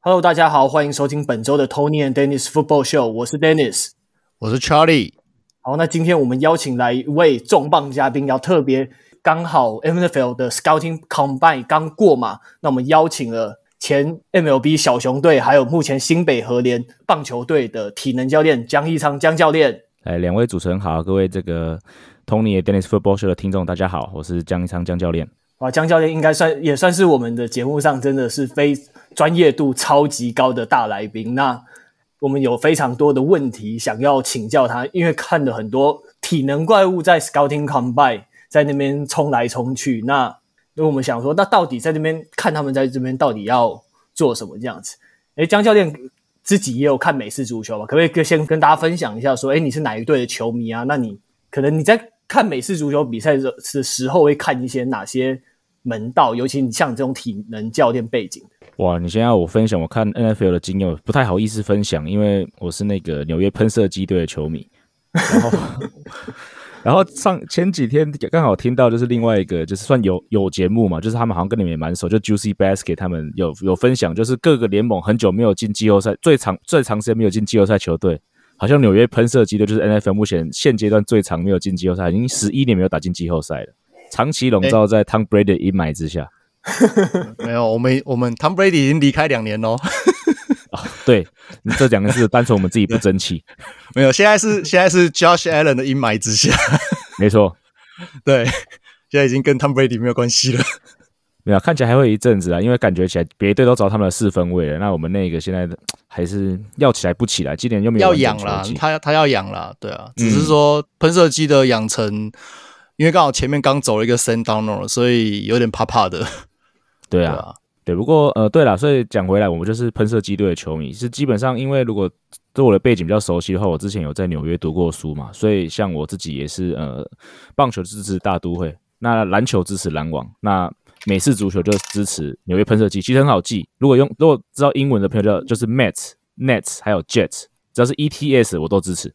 Hello，大家好，欢迎收听本周的 Tony and Dennis Football Show。我是 Dennis，我是 Charlie。好，那今天我们邀请来一位重磅嘉宾，要特别刚好 NFL 的 Scouting Combine 刚过嘛，那我们邀请了前 MLB 小熊队，还有目前新北和联棒球队的体能教练江一昌江教练。哎，两位主持人好，各位这个 Tony and Dennis Football Show 的听众大家好，我是江一昌江教练。啊，江教练应该算也算是我们的节目上真的是非专业度超级高的大来宾。那我们有非常多的问题想要请教他，因为看了很多体能怪物在 Scouting Combine 在那边冲来冲去。那那我们想说，那到底在这边看他们在这边到底要做什么这样子？诶，江教练自己也有看美式足球吧？可不可以先跟大家分享一下，说，诶，你是哪一队的球迷啊？那你可能你在看美式足球比赛的时候会看一些哪些门道？尤其你像这种体能教练背景。哇，你先要我分享我看 NFL 的经验，不太好意思分享，因为我是那个纽约喷射机队的球迷。然后，然后上前几天刚好听到，就是另外一个，就是算有有节目嘛，就是他们好像跟你们也蛮熟，就 Juicy Basket 他们有有分享，就是各个联盟很久没有进季后赛，最长最长时间没有进季后赛球队，好像纽约喷射机队就是 NFL 目前现阶段最长没有进季后赛，已经十一年没有打进季后赛了，长期笼罩在 Tom Brady 的阴霾之下。没有，我们我们 Tom Brady 已经离开两年喽。哦，对，你这讲的是单纯我们自己不争气。没有，现在是现在是 Josh Allen 的阴霾之下。没错，对，现在已经跟 Tom Brady 没有关系了。没有，看起来还会一阵子啊，因为感觉起来别队都找他们的四分位了。那我们那个现在还是要起来不起来，今年又没有要养了，他他要养了，对啊，只是说喷射机的养成，嗯、因为刚好前面刚走了一个 Sam Darnold，所以有点怕怕的。对啊，对，啊对，不过呃，对了，所以讲回来，我们就是喷射机队的球迷，是基本上因为如果对我的背景比较熟悉的话，我之前有在纽约读过书嘛，所以像我自己也是呃，棒球支持大都会，那篮球支持篮网，那美式足球就支持纽约喷射机，其实很好记，如果用如果知道英文的朋友叫就是 Mets、Nets 还有 Jets，只要是 ETS 我都支持。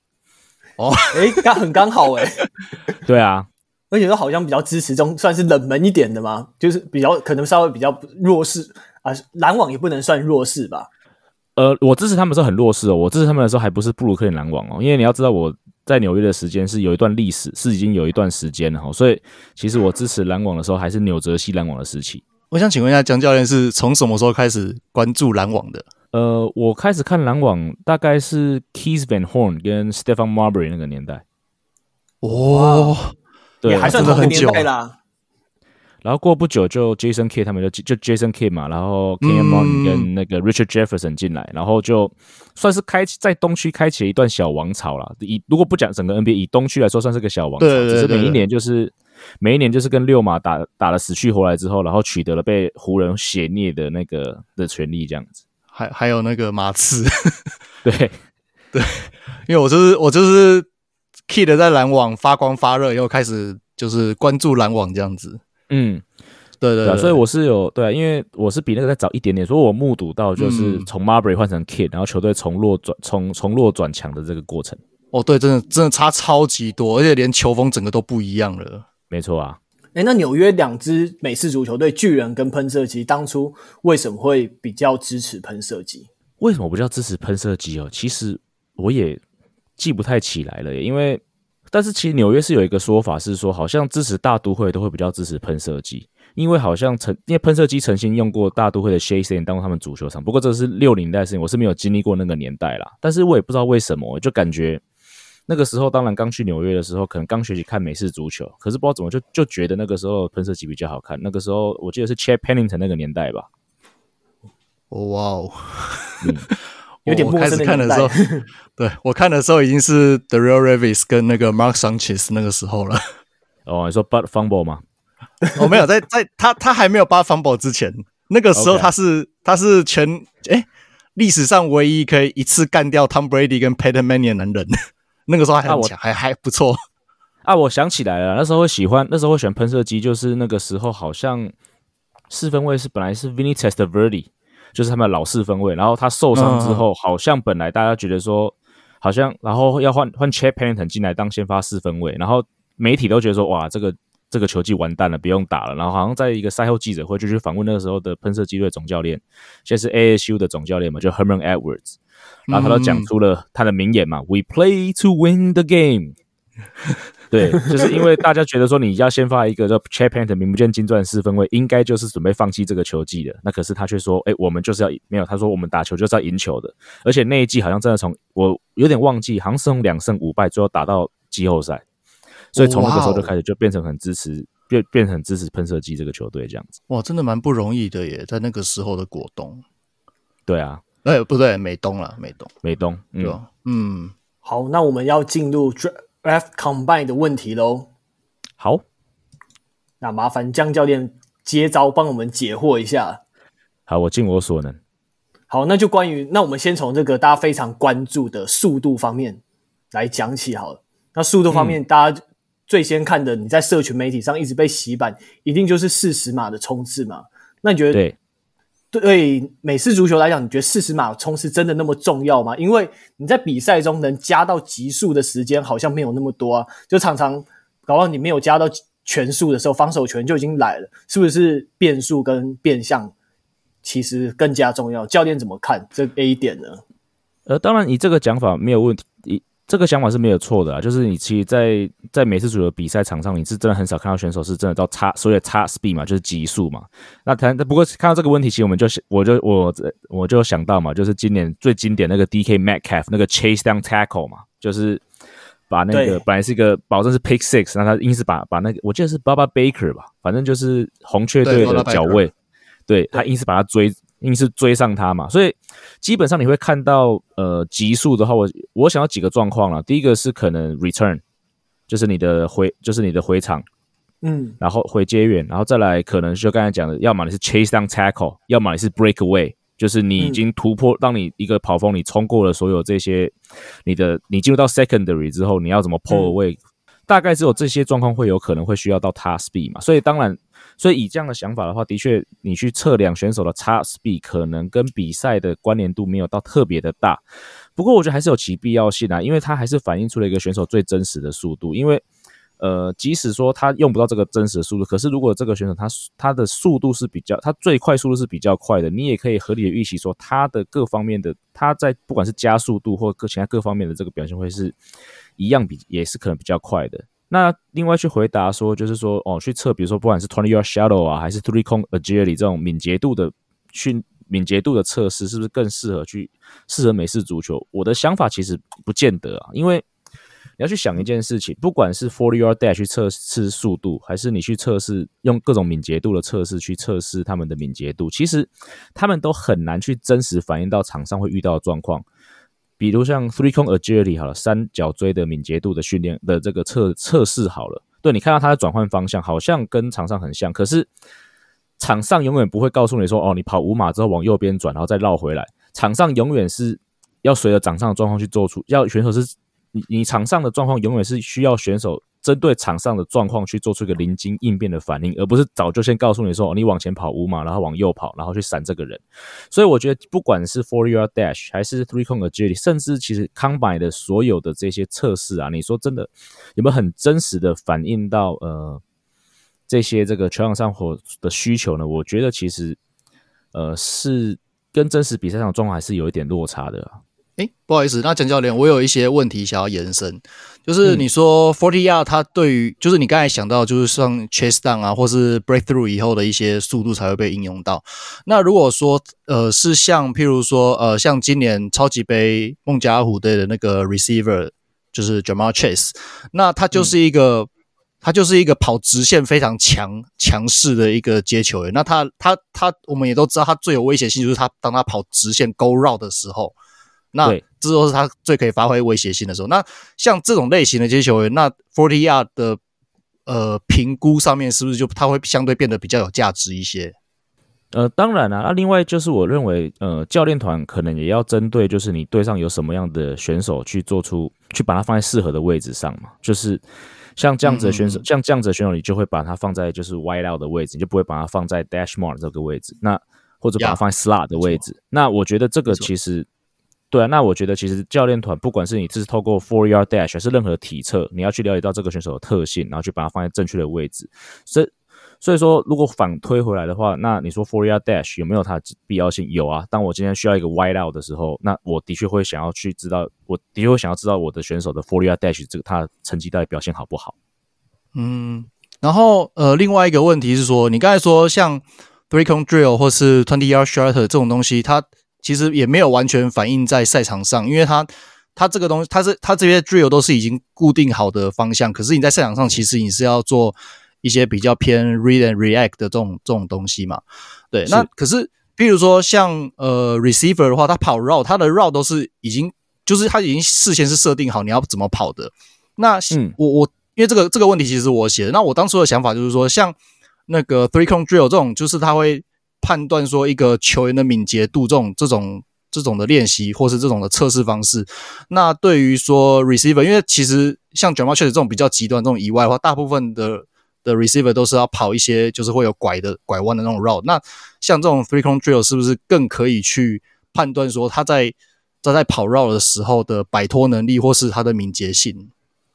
哦，诶，刚很刚好诶。对啊。而且都好像比较支持中算是冷门一点的嘛，就是比较可能稍微比较弱势啊。篮网也不能算弱势吧？呃，我支持他们的时候很弱势哦。我支持他们的时候还不是布鲁克林篮网哦，因为你要知道我在纽约的时间是有一段历史，是已经有一段时间了哈。所以其实我支持篮网的时候还是纽泽西篮网的时期。我想请问一下江教练是从什么时候开始关注篮网的？呃，我开始看篮网大概是 Keith Van Horn 跟 Stephen Marbury 那个年代。哦。对，还算同个年代啦。然后过不久就 Jason Kidd 他们就就 Jason Kidd 嘛，然后 Kenyon Martin 跟那个 Richard Jefferson 进来，然后就算是开启在东区开启了一段小王朝了。以如果不讲整个 NBA，以东区来说算是个小王朝，只是每一年就是每一年就是跟六马打打了死去活来之后，然后取得了被湖人血虐的那个的权利这样子。还还有那个马刺，对 对，因为我就是我就是。Kidd 在篮网发光发热，又开始就是关注篮网这样子。嗯，对对，对，对，所以我是有对，因为我是比那个再早一点点，所以我目睹到就是从 Marbury 换成 Kidd，然后球队从弱转从从弱转强的这个过程。哦，对，真的真的差超级多，而且连球风整个都不一样了。没错啊，诶，那纽约两支美式足球队巨人跟喷射机，当初为什么会比较支持喷射机？为什么不叫支持喷射机哦？其实我也。记不太起来了耶，因为但是其实纽约是有一个说法是说，好像支持大都会都会比较支持喷射机，因为好像曾因为喷射机曾经用过大都会的 Shea Stadium 当过他们足球场，不过这是六零年代的事情，我是没有经历过那个年代啦。但是我也不知道为什么，就感觉那个时候，当然刚去纽约的时候，可能刚学习看美式足球，可是不知道怎么就就觉得那个时候喷射机比较好看。那个时候我记得是 Chad Pennington 那个年代吧。哦哇哦。嗯有点我开始看的时候，对我看的时候已经是 Darrelle Revis 跟那个 Mark Sanchez 那个时候了。哦，你说 But Fumble 吗？我、哦、没有，在在他他还没有 But Fumble 之前，那个时候他是、okay. 他是全诶历史上唯一可以一次干掉 Tom Brady 跟 Peyton Manning 的男人。那个时候还很强、啊，还还不错。啊，我想起来了，那时候会喜欢，那时候会选喷射机，就是那个时候好像四分卫是本来是 Vinny Testaverde 就是他们的老四分位，然后他受伤之后，好像本来大家觉得说，好像然后要换换 Chad Pennington 进来当先发四分位，然后媒体都觉得说，哇，这个这这个球季完蛋了，不用打了。然后好像在一个赛后记者会就去访问那个时候的喷射机队总教练，现在是 ASU 的总教练嘛，就 Herman Edwards。然后他都讲出了他的名言嘛、嗯、，We play to win the game。对，就是因为大家觉得说你要先发一个叫 Chet Panther 名不见经传四分卫，应该就是准备放弃这个球季的。那可是他却说，哎，我们就是要没有，他说我们打球就是要赢球的。而且那一季好像真的从我有点忘记，好像是从两胜五败最后打到季后赛。所以从那个时候就开始就变成很支持，变变成很支持喷射机这个球队这样子。哇，真的蛮不容易的耶，在那个时候的果冻。对啊，哎，不对，美东了，美东，美东，对吧？嗯，好，那我们要进入 Draft Combine 的问题喽。好，那麻烦江教练接招帮我们解惑一下。好，我尽我所能。好，那就关于那我们先从这个大家非常关注的速度方面来讲起好了。那速度方面，大家、嗯。最先看的，你在社群媒体上一直被洗版，一定就是四十码的冲刺嘛？那你觉得对美式足球来讲，你觉得四十码冲刺真的那么重要吗？因为你在比赛中能加到极速的时间好像没有那么多啊，就常常搞到你没有加到全速的时候，防守权就已经来了，是不是变速跟变向其实更加重要？教练怎么看这 A 点呢？呃，当然你这个讲法没有问题。这个想法是没有错的啊，就是你其实在，在在美式足球比赛场上，你是真的很少看到选手是真的到差所谓的差 speed 嘛，就是极速嘛。那谈不过看到这个问题，其实我们就我就我我就想到嘛，就是今年最经典那个 DK Metcalf 那个 chase down tackle 嘛，就是把那个本来是一个保证是 pick six，那他硬是把把那个我记得是 Bubba Baker 吧，反正就是红雀队的脚位，对，对他硬是把他追。硬是追上他嘛，所以基本上你会看到，呃，极速的话，我我想要几个状况了。第一个是可能 return，就是你的回，就是你的回场，嗯，然后回接远，然后再来可能就刚才讲的，要么你是 chase down tackle，要么你是 break away，就是你已经突破，当你一个跑锋，你冲过了所有这些，你的你进入到 secondary 之后，你要怎么 pull away？大概只有这些状况会有可能会需要到 task speed 嘛，所以当然。所以以这样的想法的话，的确，你去测量选手的 top speed 可能跟比赛的关联度没有到特别的大。不过我觉得还是有其必要性啊，因为它还是反映出了一个选手最真实的速度。因为呃，即使说他用不到这个真实的速度，可是如果这个选手他他的速度是比较，他最快速度是比较快的，你也可以合理的预期说他的各方面的他在不管是加速度或各其他各方面的这个表现会是一样比也是可能比较快的。那另外去回答说，就是说哦，去测，比如说不管是 twenty yard shadow 啊，还是 three cone agility 这种敏捷度的训敏捷度的测试，是不是更适合去适合美式足球？我的想法其实不见得啊，因为你要去想一件事情，不管是 forty yard dash 去测试速度，还是你去测试用各种敏捷度的测试去测试他们的敏捷度，其实他们都很难去真实反映到场上会遇到的状况。比如像 three cone agility 好了，三角锥的敏捷度的训练的这个测测试好了，对，你看到它的转换方向好像跟场上很像，可是场上永远不会告诉你说，哦，你跑五码之后往右边转，然后再绕回来。场上永远是要随着场上的状况去做出，要选手是你你场上的状况永远是需要选手。针对场上的状况去做出一个临机应变的反应，而不是早就先告诉你说，哦，你往前跑五码，然后往右跑，然后去闪这个人。所以我觉得，不管是 four yard dash 还是 three cone agility，甚至其实 combine 的所有的这些测试啊，你说真的有没有很真实的反映到呃这些这个球场上火的需求呢？我觉得其实呃是跟真实比赛上的状况还是有一点落差的。哎，不好意思，那蒋教练，我有一些问题想要延伸，就是你说 forty yard 它对于，就是你刚才想到，就是像 chase down 啊，或是 breakthrough 以后的一些速度才会被应用到。那如果说，呃，是像譬如说，呃，像今年超级杯孟加拉虎队的那个 receiver，就是 Ja'Marr Chase，那他就是一个，他、嗯、就是一个跑直线非常强强势的一个接球员。那他他他，我们也都知道，他最有威胁性就是他当他跑直线 go route 的时候。那这都是他最可以发挥威胁性的时候。那像这种类型的这些球员，那 forty yard 的呃评估上面是不是就他会相对变得比较有价值一些？呃，当然啦、啊。那另外就是我认为，呃，教练团可能也要针对就是你队上有什么样的选手去做出去把它放在适合的位置上嘛。就是像这样子的选手，嗯、像这样子的选手，你就会把它放在就是 wide out 的位置，你就不会把它放在 dash mark 这个位置。那或者把它放在 slot 的位置。那我觉得这个其实。对啊，那我觉得其实教练团不管是你这是透过 Four Yard Dash 还是任何体测，你要去了解到这个选手的特性，然后去把它放在正确的位置。所以，所以说如果反推回来的话，那你说 Four Yard Dash 有没有它的必要性？有啊。当我今天需要一个 Wide Out 的时候，那我的确会想要去知道，我的确会想要知道我的选手的 Four Yard Dash 这个他成绩到底表现好不好。嗯，然后呃，另外一个问题是说，你刚才说像 Three Cone Drill 或是 Twenty Yard Shorter 这种东西，它其实也没有完全反映在赛场上，因为它它这个东西，它是它这些 drill 都是已经固定好的方向，可是你在赛场上其实你是要做一些比较偏 read and react 的这种这种东西嘛。对，那可是比如说像呃 receiver 的话，他跑 route，他的 route 都是已经就是他已经事先是设定好你要怎么跑的。那嗯，我我因为这个这个问题其实是我写的，那我当初的想法就是说，像那个 three cone drill 这种，就是他会。判断说一个球员的敏捷度，这种这种这种的练习，或是这种的测试方式，那对于说 receiver，因为其实像卷毛确实这种比较极端这种以外的话，大部分的的 receiver 都是要跑一些就是会有拐的拐弯的那种 route。那像这种 three cone drill 是不是更可以去判断说他在他在跑 route 的时候的摆脱能力，或是他的敏捷性？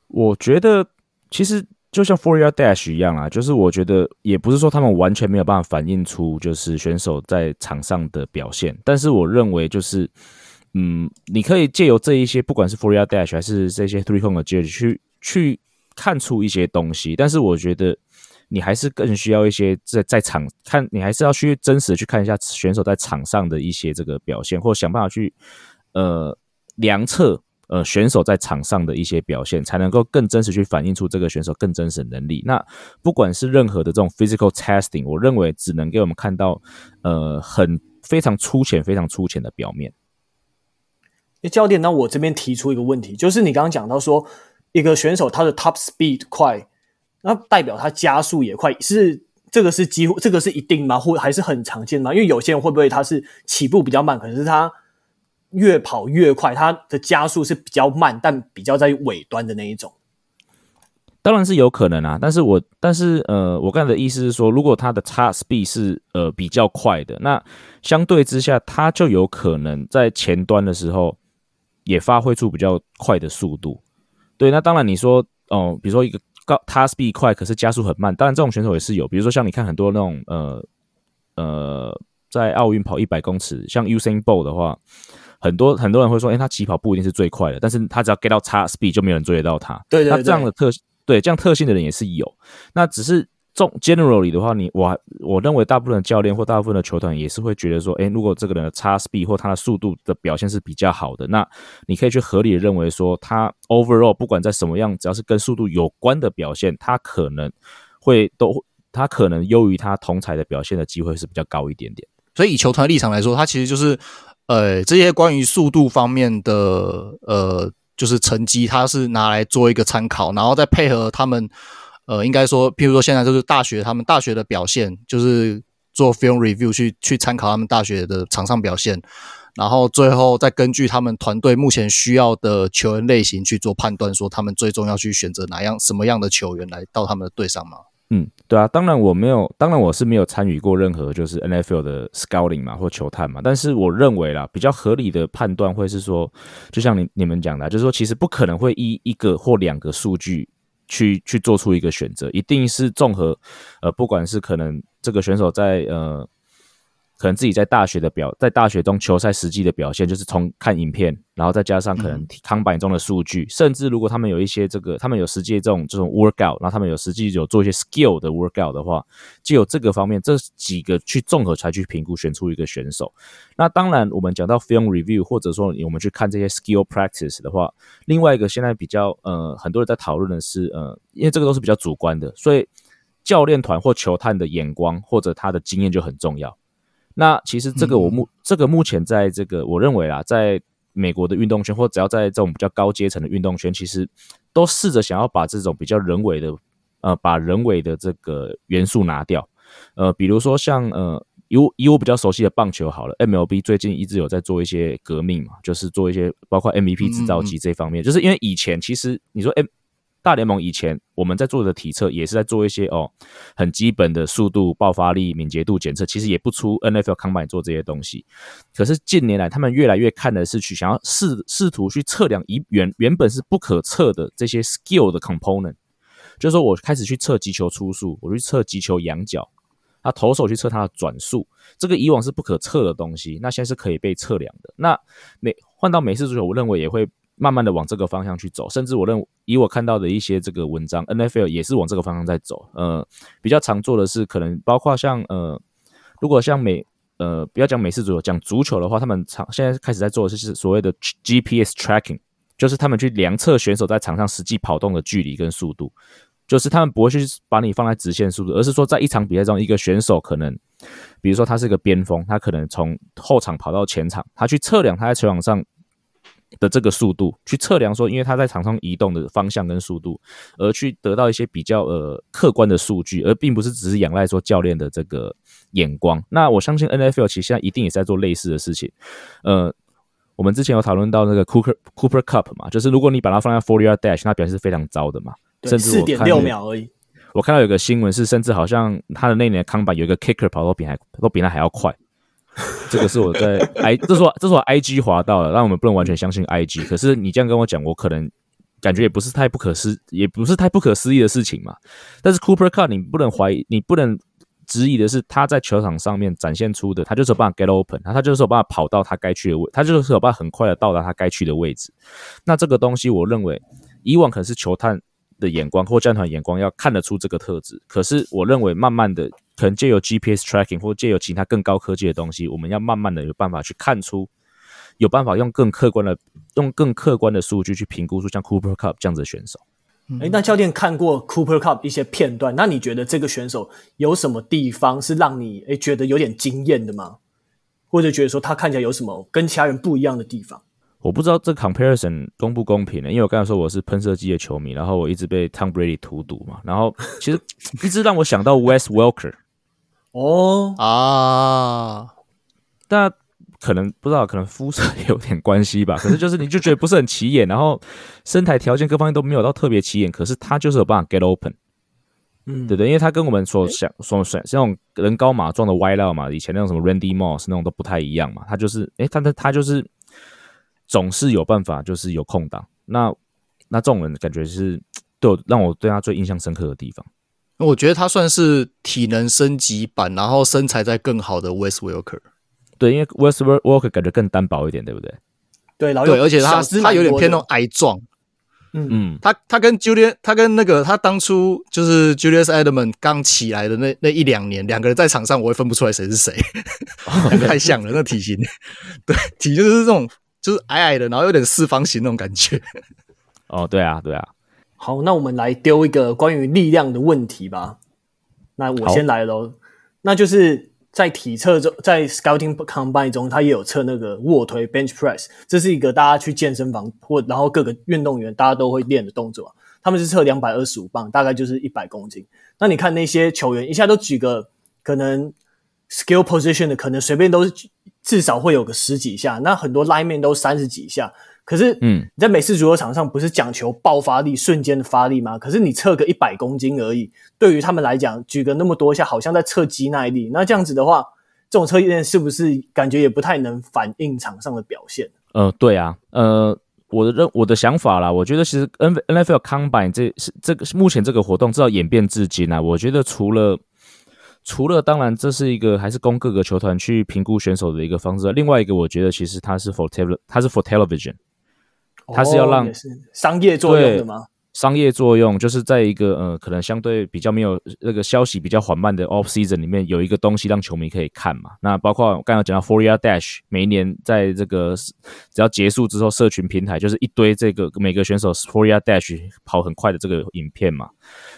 我觉得其实。就像 Four Yard Dash 一样啊，就是我觉得也不是说他们完全没有办法反映出就是选手在场上的表现，但是我认为就是，嗯，你可以借由这一些，不管是 Four Yard Dash 还是这些 Three Cone 的 Gauge 去去看出一些东西，但是我觉得你还是更需要一些在在场看，你还是要去真实的去看一下选手在场上的一些这个表现，或想办法去呃量测。呃，选手在场上的一些表现，才能够更真实去反映出这个选手更真实的能力。那不管是任何的这种 physical testing，我认为只能给我们看到呃很非常粗浅、非常粗浅的表面。那，教练，那我这边提出一个问题，就是你刚刚讲到说，一个选手他的 top speed 快，那代表他加速也快，是这个是几乎这个是一定吗？或还是很常见吗？因为有些人会不会他是起步比较慢，可是他。越跑越快，它的加速是比较慢，但比较在尾端的那一种。当然是有可能啊，但是我但是呃，我刚才的意思是说，如果它的 top speed 是呃比较快的，那相对之下，它就有可能在前端的时候也发挥出比较快的速度。对，那当然你说哦、比如说一个高它 speed 快，可是加速很慢，当然这种选手也是有，比如说像你看很多那种呃呃，在奥运跑一百公尺，像 Usain Bolt 的话。很多很多人会说，哎、欸，他起跑不一定是最快的，但是他只要 get 到 top speed 就没有人追得到他。对对对，那这样的特对这样特性的人也是有。那只是重 generally 的话，你我我认为大部分的教练或大部分的球团也是会觉得说，诶、欸，如果这个人的 top speed 或他的速度的表现是比较好的，那你可以去合理的认为说，他 overall 不管在什么样，只要是跟速度有关的表现，他可能会都他可能优于他同才的表现的机会是比较高一点点。所以以球团立场来说，他其实就是。呃，这些关于速度方面的呃，就是成绩，它是拿来做一个参考，然后再配合他们，呃，应该说，譬如说现在就是大学他们大学的表现，就是做 film review 去去参考他们大学的场上表现，然后最后再根据他们团队目前需要的球员类型去做判断，说他们最终要去选择哪样什么样的球员来到他们的队上吗？嗯，对啊，当然我没有，当然我是没有参与过任何就是 NFL 的 scouting 嘛，或球探嘛。但是我认为啦，比较合理的判断会是说，就像你你们讲的，就是说其实不可能会依一个或两个数据去去做出一个选择，一定是综合，呃，不管是可能这个选手在呃。可能自己在大学的表，在大学中球赛实际的表现，就是从看影片，然后再加上可能 combine 中的数据，嗯，甚至如果他们有一些这个，他们有实际这种这种 workout，然后他们有实际有做一些 skill 的 workout 的话，就有这个方面这几个去综合才去评估选出一个选手。那当然，我们讲到 film review，或者说我们去看这些 skill practice 的话，另外一个现在比较呃很多人在讨论的是呃，因为这个都是比较主观的，所以教练团或球探的眼光或者他的经验就很重要。那其实这个我目、嗯、这个目前在这个我认为啊，在美国的运动圈或只要在这种比较高阶层的运动圈，其实都试着想要把这种比较人为的呃，把人为的这个元素拿掉。呃，比如说像呃，以我以我比较熟悉的棒球好了，MLB 最近一直有在做一些革命嘛，就是做一些包括 MVP 制造机这方面，嗯嗯，就是因为以前其实你说 M 大联盟以前我们在做的体测也是在做一些哦很基本的速度、爆发力、敏捷度检测，其实也不出 NFL Combine 做这些东西。可是近年来，他们越来越看的是去想要试试图去测量以原原本是不可测的这些 skill 的 component，就是说我开始去测击球初速，我去测击球仰角，他投手去测它的转速，这个以往是不可测的东西，那现在是可以被测量的。那美换到美式足球，我认为也会。慢慢的往这个方向去走，甚至我认为以我看到的一些这个文章，NFL 也是往这个方向在走。呃，比较常做的是可能包括像呃，如果像美呃，不要讲美式足球，讲足球的话，他们常现在开始在做的是所谓的 GPS tracking，就是他们去量测选手在场上实际跑动的距离跟速度，就是他们不会去把你放在直线速度，而是说在一场比赛中，一个选手可能，比如说他是个边锋，他可能从后场跑到前场，他去测量他在球场上。的这个速度去测量说，因为他在场上移动的方向跟速度，而去得到一些比较呃客观的数据，而并不是只是仰赖说教练的这个眼光。那我相信 NFL 其实现在一定也在做类似的事情。呃，我们之前有讨论到那个 Cooper Cooper Kupp 嘛，就是如果你把它放在 Forty Yard Dash，那表现是非常糟的嘛，甚至四点六秒而已。我看到有个新闻是，甚至好像他的那年的 Combine 有一个 Kicker 跑都比还都比他还要快。这个是我在 I，这是我这是我 IG 滑到了，但我们不能完全相信 IG。可是你这样跟我讲，我可能感觉也不是太不可思，也不是太不可思议的事情嘛。但是 Cooper Kupp 你不能怀疑，你不能质疑的是他在球场上面展现出的，他就是有办法 get open，他他就是有办法跑到他该去的位，他就是有办法很快的到达他该去的位置。那这个东西，我认为以往可能是球探的眼光或战团眼光要看得出这个特质，可是我认为慢慢的。可能借由 GPS tracking 或借由其他更高科技的东西，我们要慢慢的有办法去看出，有办法用更客观的、用更客观的数据去评估出像 Cooper Kupp 这样子的选手。哎，那教练看过 Cooper Kupp 一些片段，那你觉得这个选手有什么地方是让你诶觉得有点惊艳的吗？或者觉得说他看起来有什么跟其他人不一样的地方？我不知道这 comparison 公不公平呢？因为我刚才说我是喷射机的球迷，然后我一直被 Tom Brady 荼毒嘛，然后其实一直让我想到 Wes Welker。哦啊，但可能不知道，可能肤色也有点关系吧。可是就是你就觉得不是很起眼，然后身材条件各方面都没有到特别起眼，可是他就是有办法 get open，嗯，对对，因为他跟我们所想所选这种人高马壮的 wide out 嘛，以前那种什么 Randy Moss 那种都不太一样嘛。他就是，诶，他他他就是总是有办法，就是有空档。那那这种人感觉是对我让我对他最印象深刻的地方。我觉得他算是体能升级版，然后身材再更好的 West Walker。对，因为 West Walker 感觉更单薄一点，对不对？对，对，而且他他有点偏那种矮壮。嗯嗯，他他跟 Julian，他跟那个他当初就是 Julius Edelman 刚起来的那那一两年，两个人在场上我也分不出来谁是谁，太像了，那体型。对，体型就是这种，就是矮矮的，然后有点四方形那种感觉。哦，对啊，对啊。好，那我们来丢一个关于力量的问题吧。那我先来喽。那就是在体测中，在 Scouting Combine 中，它也有测那个卧推 Bench Press，这是一个大家去健身房或然后各个运动员大家都会练的动作。他们是测两百二十五磅，大概就是一百公斤。那你看那些球员一下都举个可能 skill position 的，可能随便都是至少会有个十几下。那很多 lineman 都三十几下。可是，嗯，你在美式足球场上不是讲求爆发力、瞬间的发力吗？可是你测个一百公斤而已，对于他们来讲，举个那么多下，好像在测肌耐力。那这样子的话，这种测验是不是感觉也不太能反映场上的表现？呃，对啊，呃，我的认我的想法啦，我觉得其实 N NFL Combine 这是这个目前这个活动至少演变至今啊，我觉得除了除了当然这是一个还是供各个球团去评估选手的一个方式，另外一个我觉得其实它是 for tele 它是 for television。它是要让、商业作用的吗？商业作用就是在一个呃，可能相对比较没有那个消息比较缓慢的 off season 里面，有一个东西让球迷可以看嘛。那包括我刚刚讲到 Yard Dash，每一年在这个只要结束之后，社群平台就是一堆这个每个选手 Yard Dash 跑很快的这个影片嘛。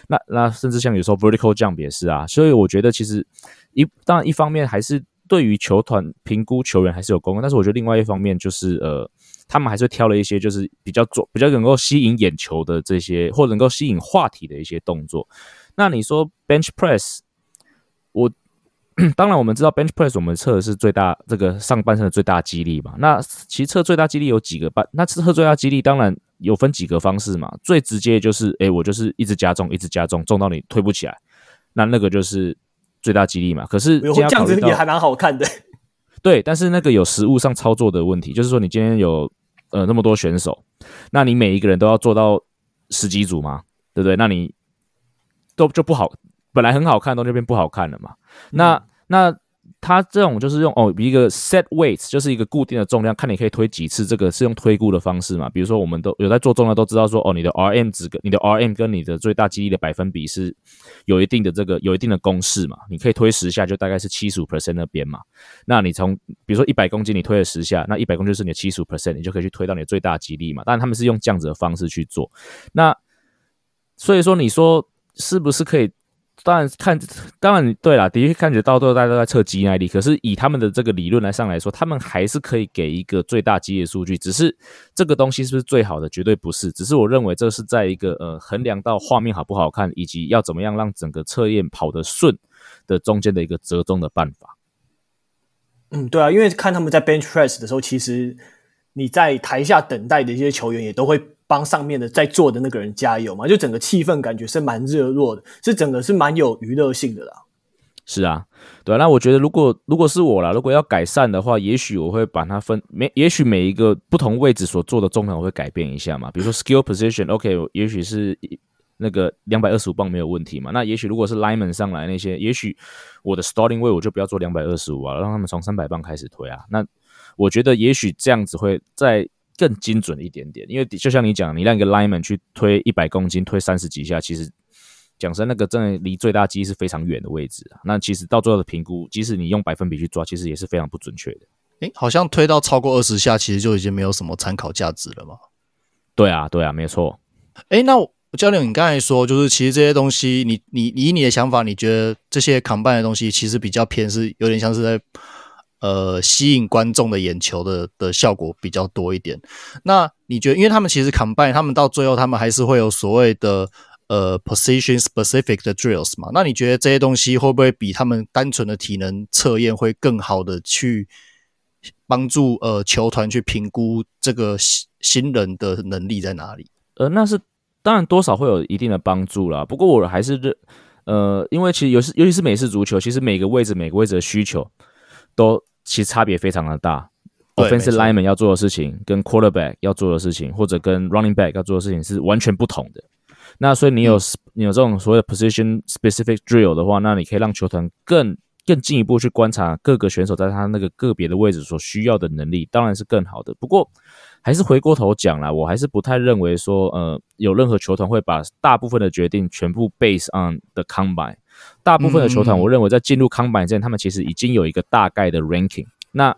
那那甚至像有时候 Vertical Jump 也是啊。所以我觉得其实一当然一方面还是对于球团评估球员还是有功能，但是我觉得另外一方面就是呃。他们还是挑了一些就是比较做比较能够吸引眼球的这些，或者能够吸引话题的一些动作。那你说 bench press，我 当然我们知道 bench press 我们测的是最大这个上半身的最大肌力嘛。那其实测最大肌力有几个半？那测最大肌力当然有分几个方式嘛，最直接就是，哎，我就是一直加重，一直加重，重到你推不起来，那那个就是最大肌力嘛。可是这样子也还蛮好看的。对，但是那个有实物上操作的问题，就是说你今天有呃那么多选手，那你每一个人都要做到十几组嘛，对不对？那你都就不好，本来很好看，都就变不好看了嘛。那、嗯、那。它这种就是用哦一个 set weights，就是一个固定的重量，看你可以推几次。这个是用推估的方式嘛？比如说，我们都有在做重量，都知道说哦，你的 RM 值跟你的 RM 跟你的最大肌力的百分比是有一定的这个有一定的公式嘛？你可以推十下，就大概是七十五 percent 那边嘛。那你从比如说一百公斤，你推了十下，那一百公斤就是你的七十五 percent，你就可以去推到你的最大肌力嘛。当然他们是用这样子的方式去做。那所以说，你说是不是可以？当然看，当然对啦，的确看得到都大家都在测肌耐力。可是以他们的这个理论来上来说，他们还是可以给一个最大肌力数据。只是这个东西是不是最好的？绝对不是。只是我认为这是在一个呃衡量到画面好不好看，以及要怎么样让整个测验跑得顺的中间的一个折中的办法。嗯，对啊，因为看他们在 bench press 的时候，其实你在台下等待的一些球员也都会。帮上面的在做的那个人加油嘛，就整个气氛感觉是蛮热络的，是整个是蛮有娱乐性的啦。是啊，对啊，那我觉得如果如果是我啦，如果要改善的话，也许我会把它分每，也许每一个不同位置所做的重量我会改变一下嘛。比如说 skill position，OK，、也许是那个两百二十五磅没有问题嘛。那也许如果是 lineman 上来那些，也许我的 starting weight 我就不要做两百二十五啊，让他们从三百磅开始推啊。那我觉得也许这样子会在。更精准一点点，因为就像你讲，你让一个 lineman 去推一百公斤，推三十几下，其实讲真，那个真的离最大肌是非常远的位置啊。那其实到最后的评估，即使你用百分比去抓，其实也是非常不准确的。诶，好像推到超过二十下，其实就已经没有什么参考价值了嘛。对啊，对啊，没错。诶，那教练，你刚才说，就是其实这些东西，你你以你的想法，你觉得这些 combine 的东西，其实比较偏是有点像是在。呃，吸引观众的眼球的的效果比较多一点。那你觉得，因为他们其实 combine，他们到最后他们还是会有所谓的呃 position specific 的 drills 嘛？那你觉得这些东西会不会比他们单纯的体能测验会更好的去帮助呃球团去评估这个新新人的能力在哪里？呃，那是当然多少会有一定的帮助啦。不过我还是认呃，因为其实尤其尤其是美式足球，其实每个位置每个位置的需求都。其实差别非常的大，offensive lineman 要做的事情跟 quarterback 要做的事情，或者跟 running back 要做的事情是完全不同的。那所以你有、嗯、你有这种所谓的 position specific drill 的话，那你可以让球团更更进一步去观察各个选手在他那个个别的位置所需要的能力，当然是更好的。不过还是回过头讲啦，我还是不太认为说，呃，有任何球团会把大部分的决定全部 base on the combine。大部分的球团，我认为在进入 Combine 之前，他们其实已经有一个大概的 ranking。那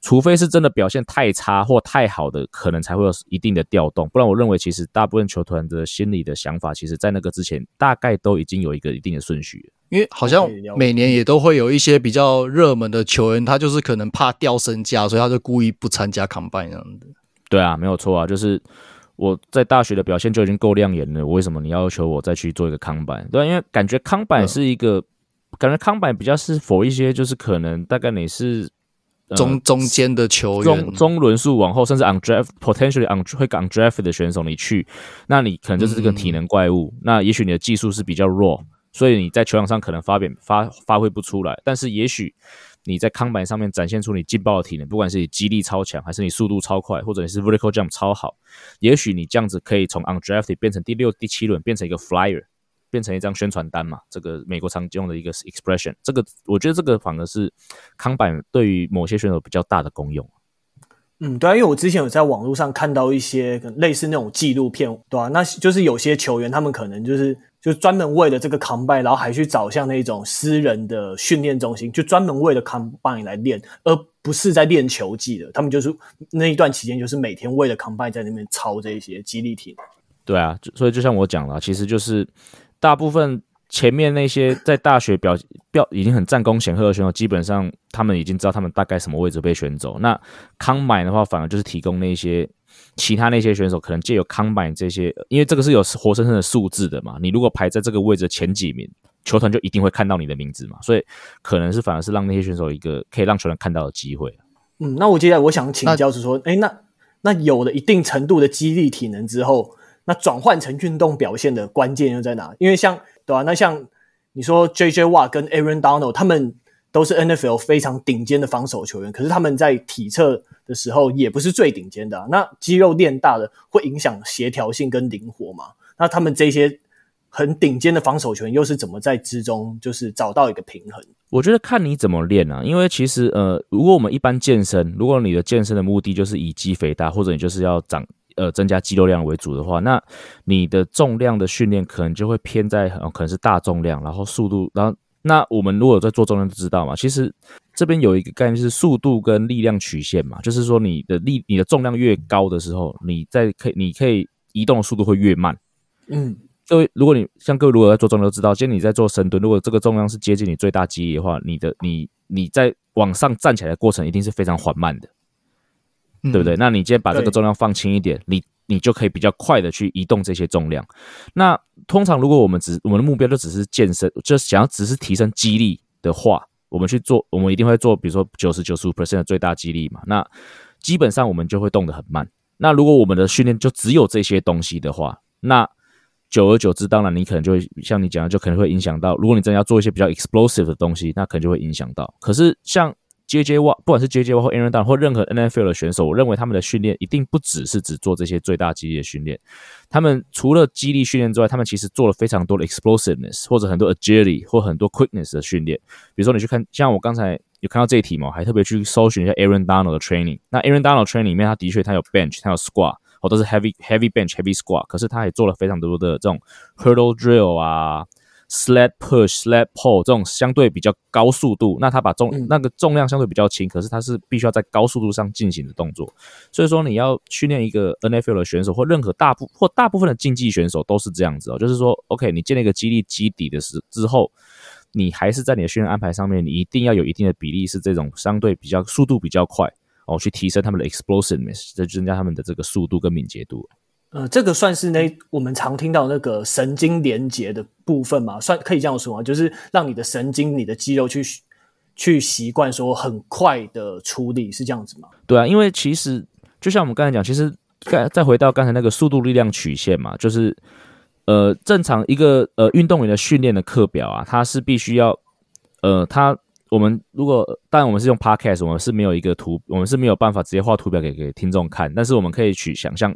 除非是真的表现太差或太好的，可能才会有一定的调动。不然，我认为其实大部分球团的心理的想法，其实在那个之前，大概都已经有一个一定的顺序。因为好像每年也都会有一些比较热门的球员，他就是可能怕掉身价，所以他就故意不参加 Combine 这样的。对啊，没有错啊，就是。我在大学的表现就已经够亮眼了，我为什么你要求我再去做一个 combine？对，因为感觉 combine 是一个，嗯、感觉 combine 比较是 for 一些，就是可能大概你是、呃、中中间的球员，中中轮数往后，甚至 undraft potentially un 会 undraft 的选手，你去，那你可能就是这个体能怪物，嗯、那也许你的技术是比较弱，所以你在球场上可能发表发发挥不出来，但是也许。你在康板上面展现出你劲爆的体能，不管是你肌力超强，还是你速度超快，或者你是 vertical jump 超好，也许你这样子可以从 undrafted 变成第六、第七轮，变成一个 flyer，变成一张宣传单嘛？这个美国常用的一个 expression，这个我觉得这个反而是康板对于某些选手比较大的功用。嗯，对啊，因为我之前有在网络上看到一些类似那种纪录片，对啊，那就是有些球员他们可能就是。就专门为了这个 combine，然后还去找像那种私人的训练中心，就专门为了 combine 来练，而不是在练球技的。他们就是那一段期间，就是每天为了 combine 在那边操这些肌力体能。对啊，所以就像我讲了，其实就是大部分前面那些在大学表表已经很战功显赫的选手，基本上他们已经知道他们大概什么位置被选走。那 combine 的话，反而就是提供那些。其他那些选手可能借由 combine 这些，因为这个是有活生生的数字的嘛。你如果排在这个位置前几名，球团就一定会看到你的名字嘛。所以可能是反而是让那些选手一个可以让球团看到的机会。嗯，那我接下来我想请教是说，哎那，诶，那那有了一定程度的激励体能之后，那转换成运动表现的关键又在哪？因为像对吧、啊？那像你说 J.J. Watt 跟 Aaron Donald 他们都是 NFL 非常顶尖的防守球员，可是他们在体测的时候也不是最顶尖的、那肌肉练大了会影响协调性跟灵活嘛？那他们这些很顶尖的防守球员又是怎么在之中就是找到一个平衡？我觉得看你怎么练啊，因为其实呃，如果我们一般健身，如果你的健身的目的就是以肌肥大，或者你就是要长。呃，增加肌肉量为主的话，那你的重量的训练可能就会偏在，呃，可能是大重量，然后速度，然后那我们如果在做重量就知道嘛，其实这边有一个概念是速度跟力量曲线嘛，就是说你的力，你的重量越高的时候，你在可以你可以移动的速度会越慢。嗯，各位，如果你像各位如果在做重量都知道，今天你在做深蹲，如果这个重量是接近你最大肌力的话，你的你你在往上站起来的过程一定是非常缓慢的。对不对？那你今天把这个重量放轻一点，你你就可以比较快的去移动这些重量。那通常如果我们只我们的目标就只是健身，就想要只是提升肌力的话，我们去做，我们一定会做，比如说九十九十五 percent 的最大肌力嘛。那基本上我们就会动得很慢。那如果我们的训练就只有这些东西的话，那久而久之，当然你可能就会像你讲的，就可能会影响到。如果你真的要做一些比较 explosive 的东西，那可能就会影响到。可是像 J J Y，不管是 J J Y 或 Aaron Donald 或任何 NFL 的选手，我认为他们的训练一定不只是只做这些最大肌力的训练。他们除了肌力训练之外，他们其实做了非常多的 explosiveness 或者很多 agility 或很多 quickness 的训练。比如说，你去看，像我刚才有看到这一题嘛，还特别去搜寻一下 Aaron Donald 的 training。那 Aaron Donald training 里面，他的确他有 bench，他有 squat，或都是 heavy heavy bench heavy squat。可是他也做了非常多的这种 hurdle drill 啊。Sled push, sled pull 这种相对比较高速度，那它把重那个重量相对比较轻，可是它是必须要在高速度上进行的动作。所以说你要训练一个 NFL 的选手，或任何大部或大部分的竞技选手都是这样子哦，就是说，OK，你建立一个激励基底的时之后，你还是在你的训练安排上面，你一定要有一定的比例是这种相对比较速度比较快哦，去提升他们的 explosiveness，再增加他们的这个速度跟敏捷度。呃，这个算是那我们常听到那个神经连接的部分嘛，算可以这样说吗？就是让你的神经、你的肌肉去去习惯说很快的处理，是这样子吗？对啊，因为其实就像我们刚才讲，其实再再回到刚才那个速度力量曲线嘛，就是呃，正常一个呃运动员的训练的课表啊，它是必须要呃，它我们如果当然我们是用 Podcast，我们是没有一个图，我们是没有办法直接画图表给给听众看，但是我们可以去想象。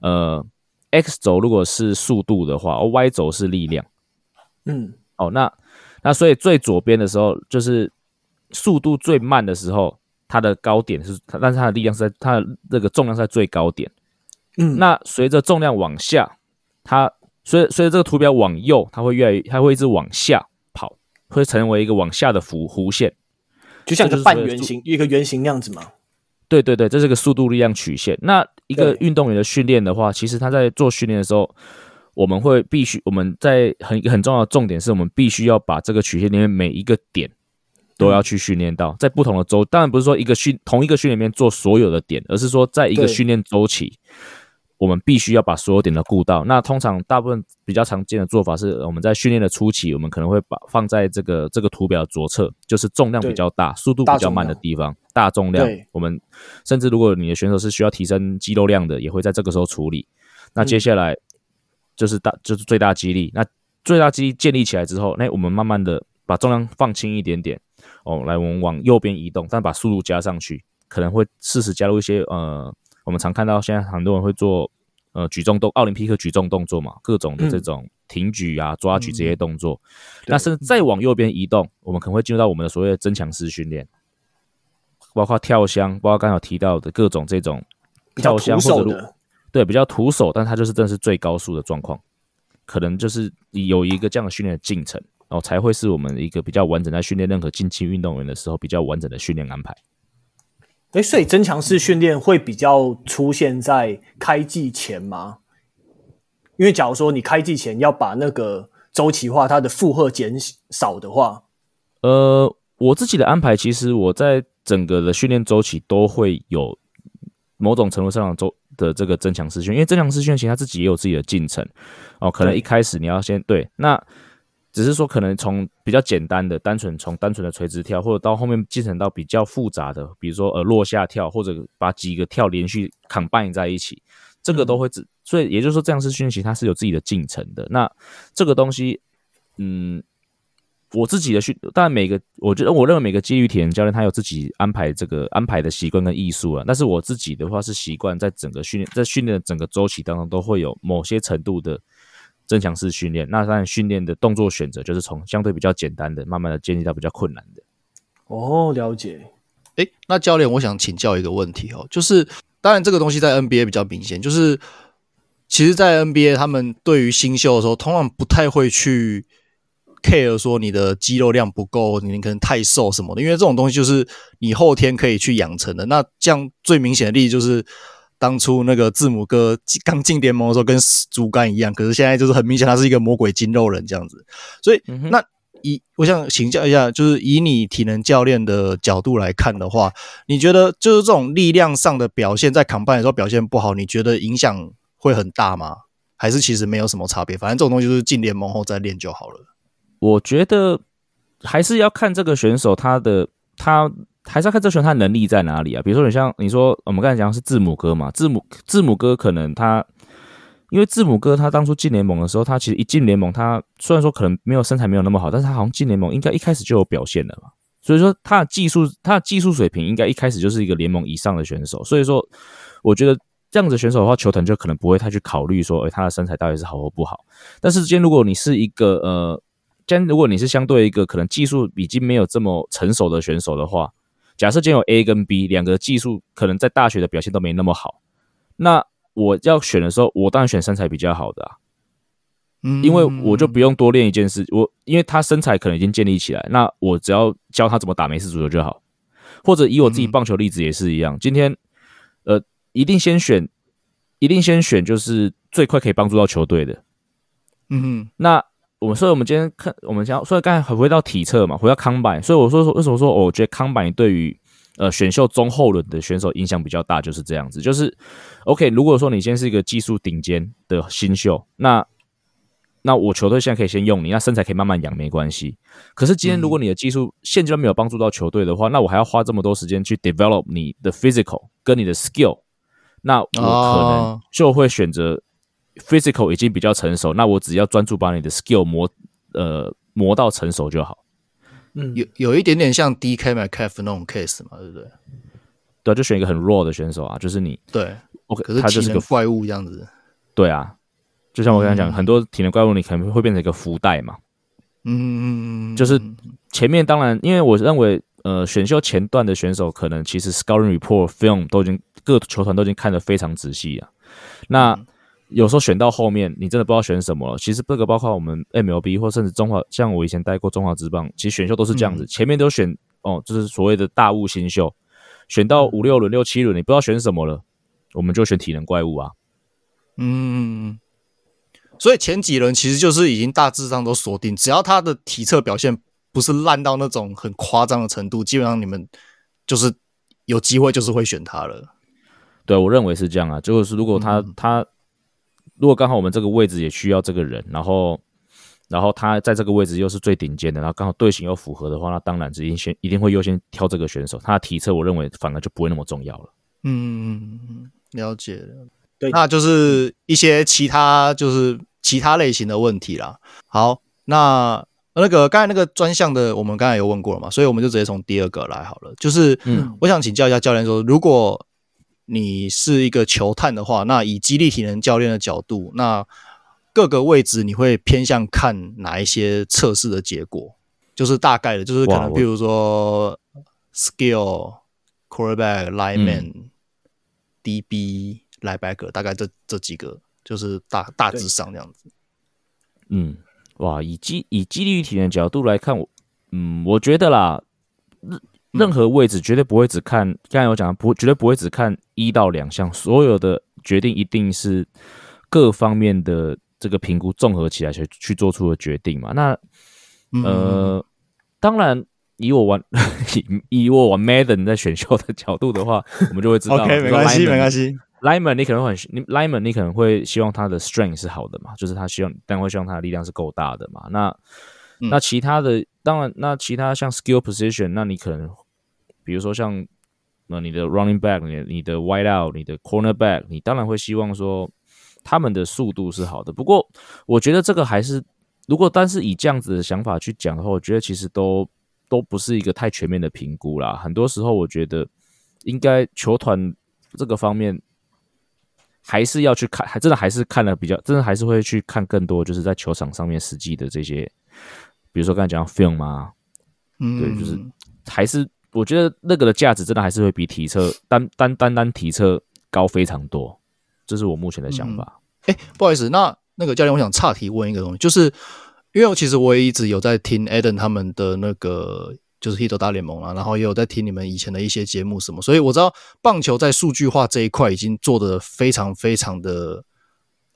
呃，X 轴如果是速度的话，而 Y 轴是力量。嗯，哦，那那所以最左边的时候，就是速度最慢的时候，它的高点是，但是它的力量是在它的那个重量是在最高点。嗯，那随着重量往下，它随随着这个图表往右，它会越来越，它会一直往下跑，会成为一个往下的弧弧线，就像一个半圆形，一个圆形那样子嘛。对对对，这是个速度力量曲线。那一个运动员的训练的话，其实他在做训练的时候，我们会必须我们在很很重要的重点是我们必须要把这个曲线里面每一个点都要去训练到，在不同的周，当然不是说一个训同一个训练里面做所有的点，而是说在一个训练周期。我们必须要把所有点都顾到。那通常大部分比较常见的做法是，我们在训练的初期，我们可能会把放在这个这个图表的左侧，就是重量比较大、速度比较慢的地方。大重量，我们甚至如果你的选手是需要提升肌肉量的，也会在这个时候处理。那接下来就是大就是最大肌力。那最大肌力建立起来之后，那我们慢慢的把重量放轻一点点哦，来我们往右边移动，但把速度加上去，可能会适时加入一些呃。我们常看到现在很多人会做呃举重动奥林匹克举重动作嘛，各种的这种挺举啊、抓举这些动作。嗯、那甚至再往右边移动，我们可能会进入到我们的所谓的增强式训练，包括跳箱，包括刚才提到的各种这种跳箱或者对比较徒手，但它就是真的是最高速的状况，可能就是有一个这样的训练的进程，然后才会是我们一个比较完整在训练任何竞技运动员的时候比较完整的训练安排。诶，所以增强式训练会比较出现在开季前吗？因为假如说你开季前要把那个周期化，它的负荷减少的话，呃，我自己的安排其实我在整个的训练周期都会有某种程度上的周的这个增强式训练，因为增强式训练其实它自己也有自己的进程哦。可能一开始你要先对，对那只是说可能从比较简单的、单纯从单纯的垂直跳，或者到后面进程到比较复杂的，比如说呃落下跳，或者把几个跳连续 combine 在一起，这个都会只。所以也就是说，这样式训练它是有自己的进程的。那这个东西，嗯。我自己的训，当然每个，我觉得我认为每个肌力体能教练他有自己安排这个安排的习惯跟艺术啊。但是我自己的话是习惯在整个训练，在训练的整个周期当中都会有某些程度的增强式训练。那当然训练的动作选择就是从相对比较简单的，慢慢的建立到比较困难的。哦，了解。诶，那教练，我想请教一个问题哦，就是当然这个东西在 NBA 比较明显，就是其实，在 NBA 他们对于新秀的时候，通常不太会去。care 说你的肌肉量不够，你可能太瘦什么的，因为这种东西就是你后天可以去养成的。那这样最明显的例子就是当初那个字母哥刚进联盟的时候跟竹竿一样，可是现在就是很明显他是一个魔鬼筋肉人这样子。所以、嗯、那以我想请教一下，就是以你体能教练的角度来看的话，你觉得就是这种力量上的表现在 combine 的时候表现不好，你觉得影响会很大吗？还是其实没有什么差别？反正这种东西就是进联盟后再练就好了。我觉得还是要看这个选手他的他还是要看这选手他能力在哪里啊。比如说你像你说我们刚才讲是字母哥嘛，字母字母哥可能他因为字母哥他当初进联盟的时候，他其实一进联盟，他虽然说可能没有身材没有那么好，但是他好像进联盟应该一开始就有表现了嘛。所以说他的技术他的技术水平应该一开始就是一个联盟以上的选手。所以说我觉得这样子选手的话，球团就可能不会太去考虑说，诶，他的身材到底是好或不好。但是今天如果你是一个呃。今天，如果你是相对一个可能技术已经没有这么成熟的选手的话，假设今天有 A 跟 B 两个技术可能在大学的表现都没那么好，那我要选的时候，我当然选身材比较好的啊，嗯，因为我就不用多练一件事，我因为他身材可能已经建立起来，那我只要教他怎么打美式足球就好，或者以我自己棒球例子也是一样，今天呃，一定先选，一定先选就是最快可以帮助到球队的，嗯哼，那。我们所以，我们今天看，我们讲，所以刚才回到体测嘛，回到 combine，所以我说说为什么说，我觉得 combine 对于呃选秀中后轮的选手影响比较大，就是这样子，就是 OK。如果说你现在是一个技术顶尖的新秀，那那我球队现在可以先用你，那身材可以慢慢养，没关系。可是今天如果你的技术现阶段没有帮助到球队的话，那我还要花这么多时间去 develop 你的 physical 跟你的 skill，那我可能就会选择。Physical 已经比较成熟，那我只要专注把你的 skill 磨，呃，磨到成熟就好。嗯，有有一点点像 DK Metcalf 那种 case 嘛，对不对？对，就选一个很弱的选手啊，就是你。对，OK，可是他就是个怪物这样子。对啊，就像我刚才讲，嗯、很多体能怪物，你可能会变成一个福袋嘛。嗯，就是前面当然，因为我认为，呃，选秀前段的选手可能其实 scouting report film 都已经各球团都已经看得非常仔细啊。那、嗯有时候选到后面，你真的不知道选什么了。其实这个包括我们 MLB 或甚至中华，像我以前带过中华职棒，其实选秀都是这样子，嗯、前面都选哦，就是所谓的大物新秀，选到五六轮、六七轮，你不知道选什么了，我们就选体能怪物啊。嗯，所以前几轮其实就是已经大致上都锁定，只要他的体测表现不是烂到那种很夸张的程度，基本上你们就是有机会就是会选他了。对，我认为是这样啊，就是如果他、嗯、他。如果刚好我们这个位置也需要这个人，然后，然后他在这个位置又是最顶尖的，然后刚好队形又符合的话，那当然是一先一定会优先挑这个选手。他的体测我认为反而就不会那么重要了。嗯，了解了。对，那就是一些其他就是其他类型的问题啦。好，那那个刚才那个专项的，我们刚才有问过了嘛，所以我们就直接从第二个来好了。就是，嗯，我想请教一下教练说，如果你是一个球探的话，那以激励体能教练的角度，那各个位置你会偏向看哪一些测试的结果？就是大概的，就是可能比如说 skill、quarterback、lineman、嗯、DB、linebacker，大概这这几个，就是大大致上这样子。嗯，哇，以激以激励体能角度来看，我嗯，我觉得啦。任何位置绝对不会只看，刚才我讲不绝对不会只看一到两项，所有的决定一定是各方面的这个评估综合起来去去做出的决定嘛。那呃，嗯、当然以我玩 以，以我玩 Madden 在选秀的角度的话，我们就会知道。OK，没关系，没关系。Lineman 你可能会很你 Lineman 你可能会希望他的 strength 是好的嘛，就是他希望，但会希望他的力量是够大的嘛。那那其他的当然，那其他像 skill position，那你可能比如说像那你的 running back，你的你的 wide out，你的 corner back，你当然会希望说他们的速度是好的。不过我觉得这个还是，如果单是以这样子的想法去讲的话，我觉得其实都都不是一个太全面的评估啦。很多时候，我觉得应该球团这个方面。还是要去看，还真的还是看了比较，真的还是会去看更多，就是在球场上面实际的这些，比如说刚才讲 film 嘛，嗯，对，就是还是我觉得那个的价值真的还是会比体测单单单单体测高非常多，这是我目前的想法。哎、嗯欸，不好意思，那那个教练，我想岔题问一个东西，就是因为其实我也一直有在听 Adam 他们的那个。就是 Hito 大联盟啊，然后也有在听你们以前的一些节目什么，所以我知道棒球在数据化这一块已经做得非常非常的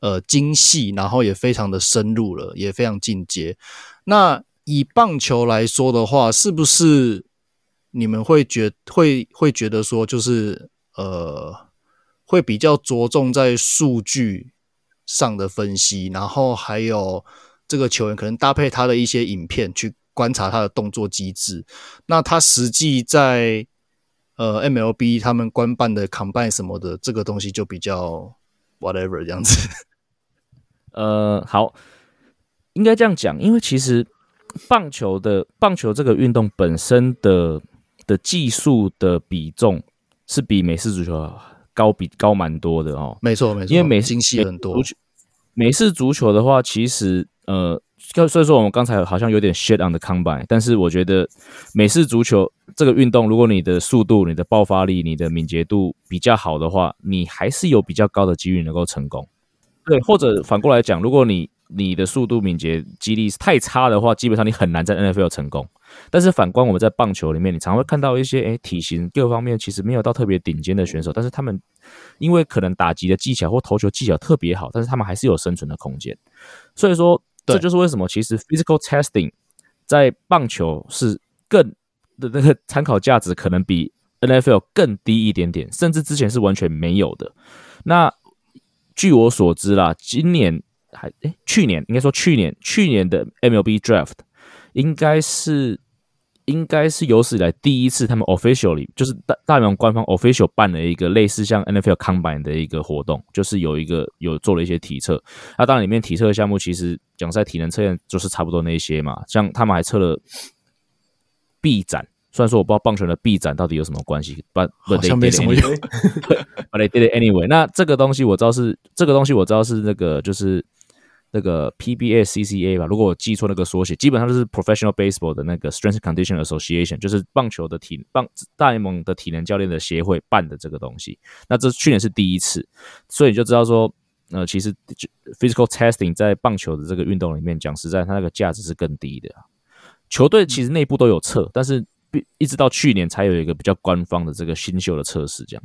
呃精细，然后也非常的深入了，也非常进阶。那以棒球来说的话，是不是你们会觉会会觉得说，就是呃会比较着重在数据上的分析，然后还有这个球员可能搭配他的一些影片去。观察他的动作机制，那他实际在呃 MLB 他们官办的 combine 什么的这个东西就比较 whatever 这样子。呃，好，应该这样讲，因为其实棒球的棒球这个运动本身的的技术的比重是比美式足球高比高蛮多的哦。没错没错，因为美精细很多。美式足球的话，其实呃。所以说，我们刚才好像有点 shit on the combine，但是我觉得美式足球这个运动，如果你的速度、你的爆发力、你的敏捷度比较好的话，你还是有比较高的几率能够成功。对，或者反过来讲，如果你你的速度、敏捷、肌力太差的话，基本上你很难在 NFL 成功。但是反观我们在棒球里面，你常会看到一些诶体型各方面其实没有到特别顶尖的选手，但是他们因为可能打击的技巧或投球技巧特别好，但是他们还是有生存的空间。所以说。这就是为什么其实 physical testing 在棒球是更的那个参考价值可能比 NFL 更低一点点，甚至之前是完全没有的。那据我所知啦，今年还诶，去年应该说去年去年的 MLB Draft 应该是。应该是有史以来第一次，他们 officially 就是大大联盟官方 official 办了一个类似像 NFL Combine 的一个活动，就是有一个有做了一些体测。那当然里面体测的项目其实讲在体能测验就是差不多那些嘛，像他们还测了臂展，虽然说我不知道棒球的臂展到底有什么关系，but but it anyway，but they did it anyway。那这个东西我知道是这个东西我知道是那个就是。那个 PBS-CCA 吧，如果我记错那个缩写，基本上就是 Professional Baseball 的那个 Strength Condition Association，就是棒球的体棒大联盟的体能教练的协会办的这个东西。那这去年是第一次，所以你就知道说，呃，其实 Physical Testing 在棒球的这个运动里面，讲实在，它那个价值是更低的。球队其实内部都有测，但是一直到去年才有一个比较官方的这个新秀的测试，这样。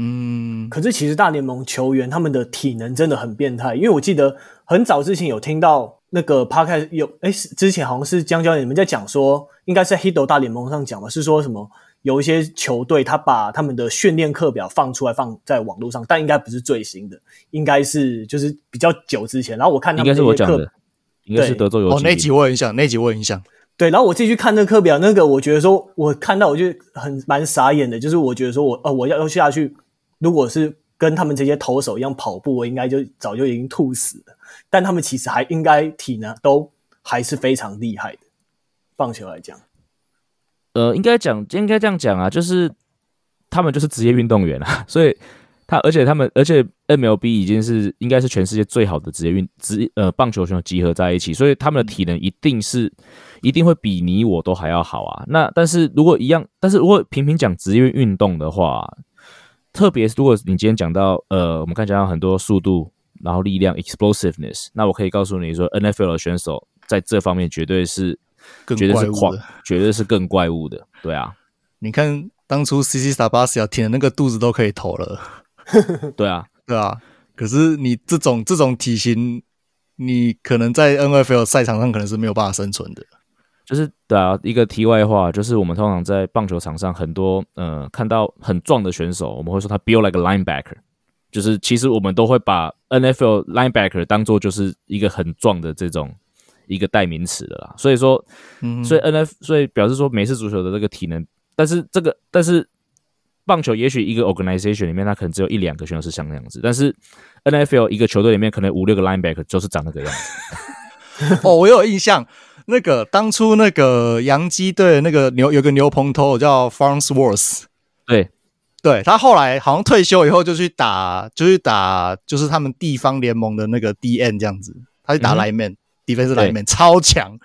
嗯，可是其实大联盟球员他们的体能真的很变态，因为我记得很早之前有听到那个 Podcast 有，哎，之前好像是江教练你们在讲说，应该是在 Hito 大联盟上讲嘛，是说什么有一些球队他把他们的训练课表放出来放在网络上，但应该不是最新的，应该是就是比较久之前。然后我看他们那些课，应该是德州游骑哦，那集我很想，那集我很想。对，然后我自己去看那个课表，那个我觉得说，我看到我就很蛮傻眼的，就是我觉得说我呃我要要下去。如果是跟他们这些投手一样跑步，我应该就早就已经吐死了。但他们其实还应该体能都还是非常厉害的。棒球来讲，呃，应该讲应该这样讲啊，就是他们就是职业运动员啊，所以他而且他们而且 MLB 已经是应该是全世界最好的职业运职呃棒球选手集合在一起，所以他们的体能一定是一定会比你我都还要好啊。那但是如果一样，但是如果平平讲职业运动的话。特别是如果你今天讲到呃，我们刚才讲到很多速度，然后力量 explosiveness，那我可以告诉你说，NFL 的选手在这方面绝对是更绝对是狂，绝对是更怪物的。对啊，你看当初 CC Sabathia 挺的那个肚子都可以投了，对啊，对啊。可是你这种这种体型，你可能在 NFL 赛场上可能是没有办法生存的。就是对啊，一个题外话，就是我们通常在棒球场上很多呃看到很壮的选手，我们会说他 build like a linebacker，就是其实我们都会把 NFL linebacker 当做就是一个很壮的这种一个代名词的啦。所以说，嗯、所以 N F 所以表示说美式足球的这个体能，但是这个但是棒球也许一个 organization 里面，它可能只有一两个选手是像那样子，但是 N F L 一个球队里面可能五六个 linebacker 就是长那个样子。哦，我有印象，那个当初那个洋基队那个牛有个牛棚头叫 Farnsworth，对。对，他后来好像退休以后就去打，就去打，就是他们地方联盟的那个 DN 这样子，他去打 lineman，defensive lineman 超强，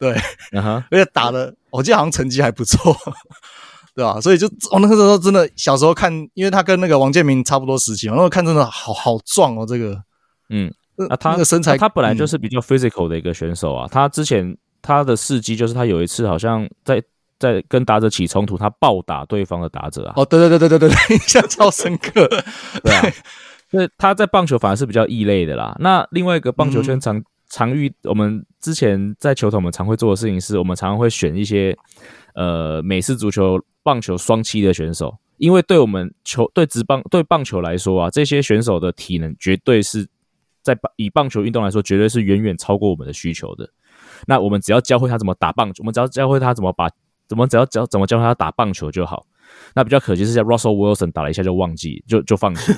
对，嗯哼，而且打的，我记得好像成绩还不错，对吧？所以就我、哦、那个时候真的小时候看，因为他跟那个王建民差不多时期嘛，那时候看真的好好壮哦，这个，嗯，那他那个身材，他本来就是比较 physical 的一个选手啊，嗯、他之前他的事迹就是他有一次好像在。在跟打者起冲突，他暴打对方的打者啊！哦，对对对对对对，印象超深刻。对啊，所以他在棒球反而是比较异类的啦。那另外一个棒球圈常、嗯、常遇，我们之前在球团我们常会做的事情是，我们常常会选一些呃美式足球棒球双栖的选手，因为对我们球对职棒对棒球来说啊，这些选手的体能绝对是在棒以棒球运动来说，绝对是远远超过我们的需求的。那我们只要教会他怎么打棒球，我们只要教会他怎么把。怎么只要教怎么教他打棒球就好？那比较可惜是，像 Russell Wilson 打了一下就忘记，就就放弃。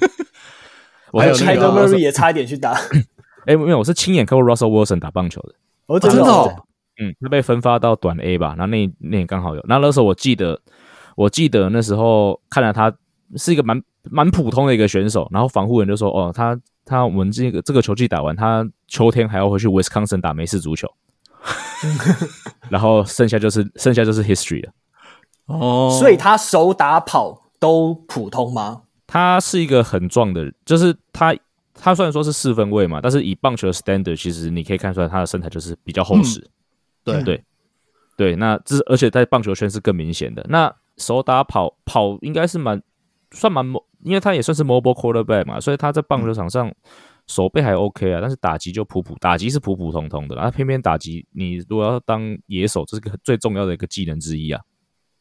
我还有 Kyler Murray 也差一点去打。哎，没有，我是亲眼看过 Russell Wilson 打棒球的。哦，真的哦。嗯，他被分发到短 A 吧？然后那那也刚好有。那那时候我记得，我记得那时候看了他是一个蛮蛮普通的一个选手，然后防护人就说：“哦，他他我们这个这个球季打完，他秋天还要回去 Wisconsin 打美式足球。”然后剩下就是剩下就是 history 了。哦，所以他手打跑都普通吗？他是一个很壮的人，就是他他虽然说是四分卫嘛，但是以棒球的 standard，其实你可以看出来他的身材就是比较厚实。嗯、对对对，那这而且在棒球圈是更明显的。那手打跑跑应该是蛮算蛮，因为他也算是 mobile quarterback 嘛，所以他在棒球场上。嗯手背还 OK 啊，但是打击就普普，打击是普普通通的，然后偏偏打击，你如果要当野手，这是个最重要的一个技能之一啊。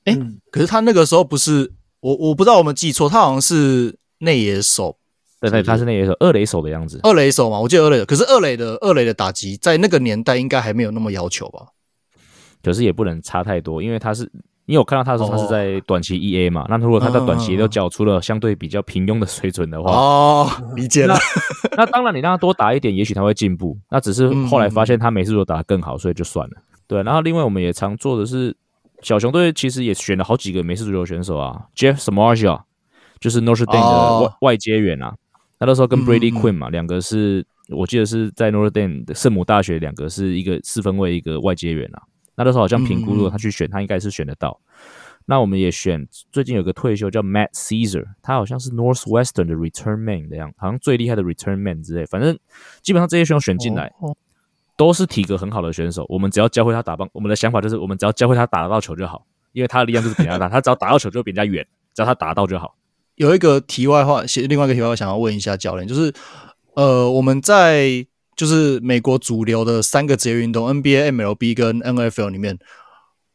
哎、欸，可是他那个时候不是我，我不知道我们记错，他好像是内野手，对对，他是内野手，二垒手的样子，二垒手嘛，我记得二垒，可是二垒的二垒的打击在那个年代应该还没有那么要求吧？可是也不能差太多，因为他是。你有看到他的时候，他是在短期 EA 嘛？哦、那如果他在短期都缴出了相对比较平庸的水准的话，哦，理解了。那当然，你让他多打一点，也许他会进步。那只是后来发现他每次都打得更好，所以就算了。对，然后另外我们也常做的是，小熊队其实也选了好几个美式足球选手啊，Jeff Samardzija 就是 Notre Dame 的外外接员啊。那那时候跟 Brady Quinn 嘛，两个是我记得是在 Notre Dame 的圣母大学，两个是一个四分卫，一个外接员啊。那那时候好像评估，如果他去选，他应该是选得到。那我们也选最近有个退休叫 Matt Caesar，他好像是 Northwestern 的 Return Man 的样，好像最厉害的 Return Man 之类。反正基本上这些选手选进来都是体格很好的选手。我们只要教会他打棒，我们的想法就是我们只要教会他打得到球就好，因为他的力量就是比较大，他只要打到球就比人家远，只要他打得到就好。有一个题外话，另外一个题外话想要问一下教练，就是呃，我们在。就是美国主流的三个职业运动 NBA、MLB 跟 NFL 里面，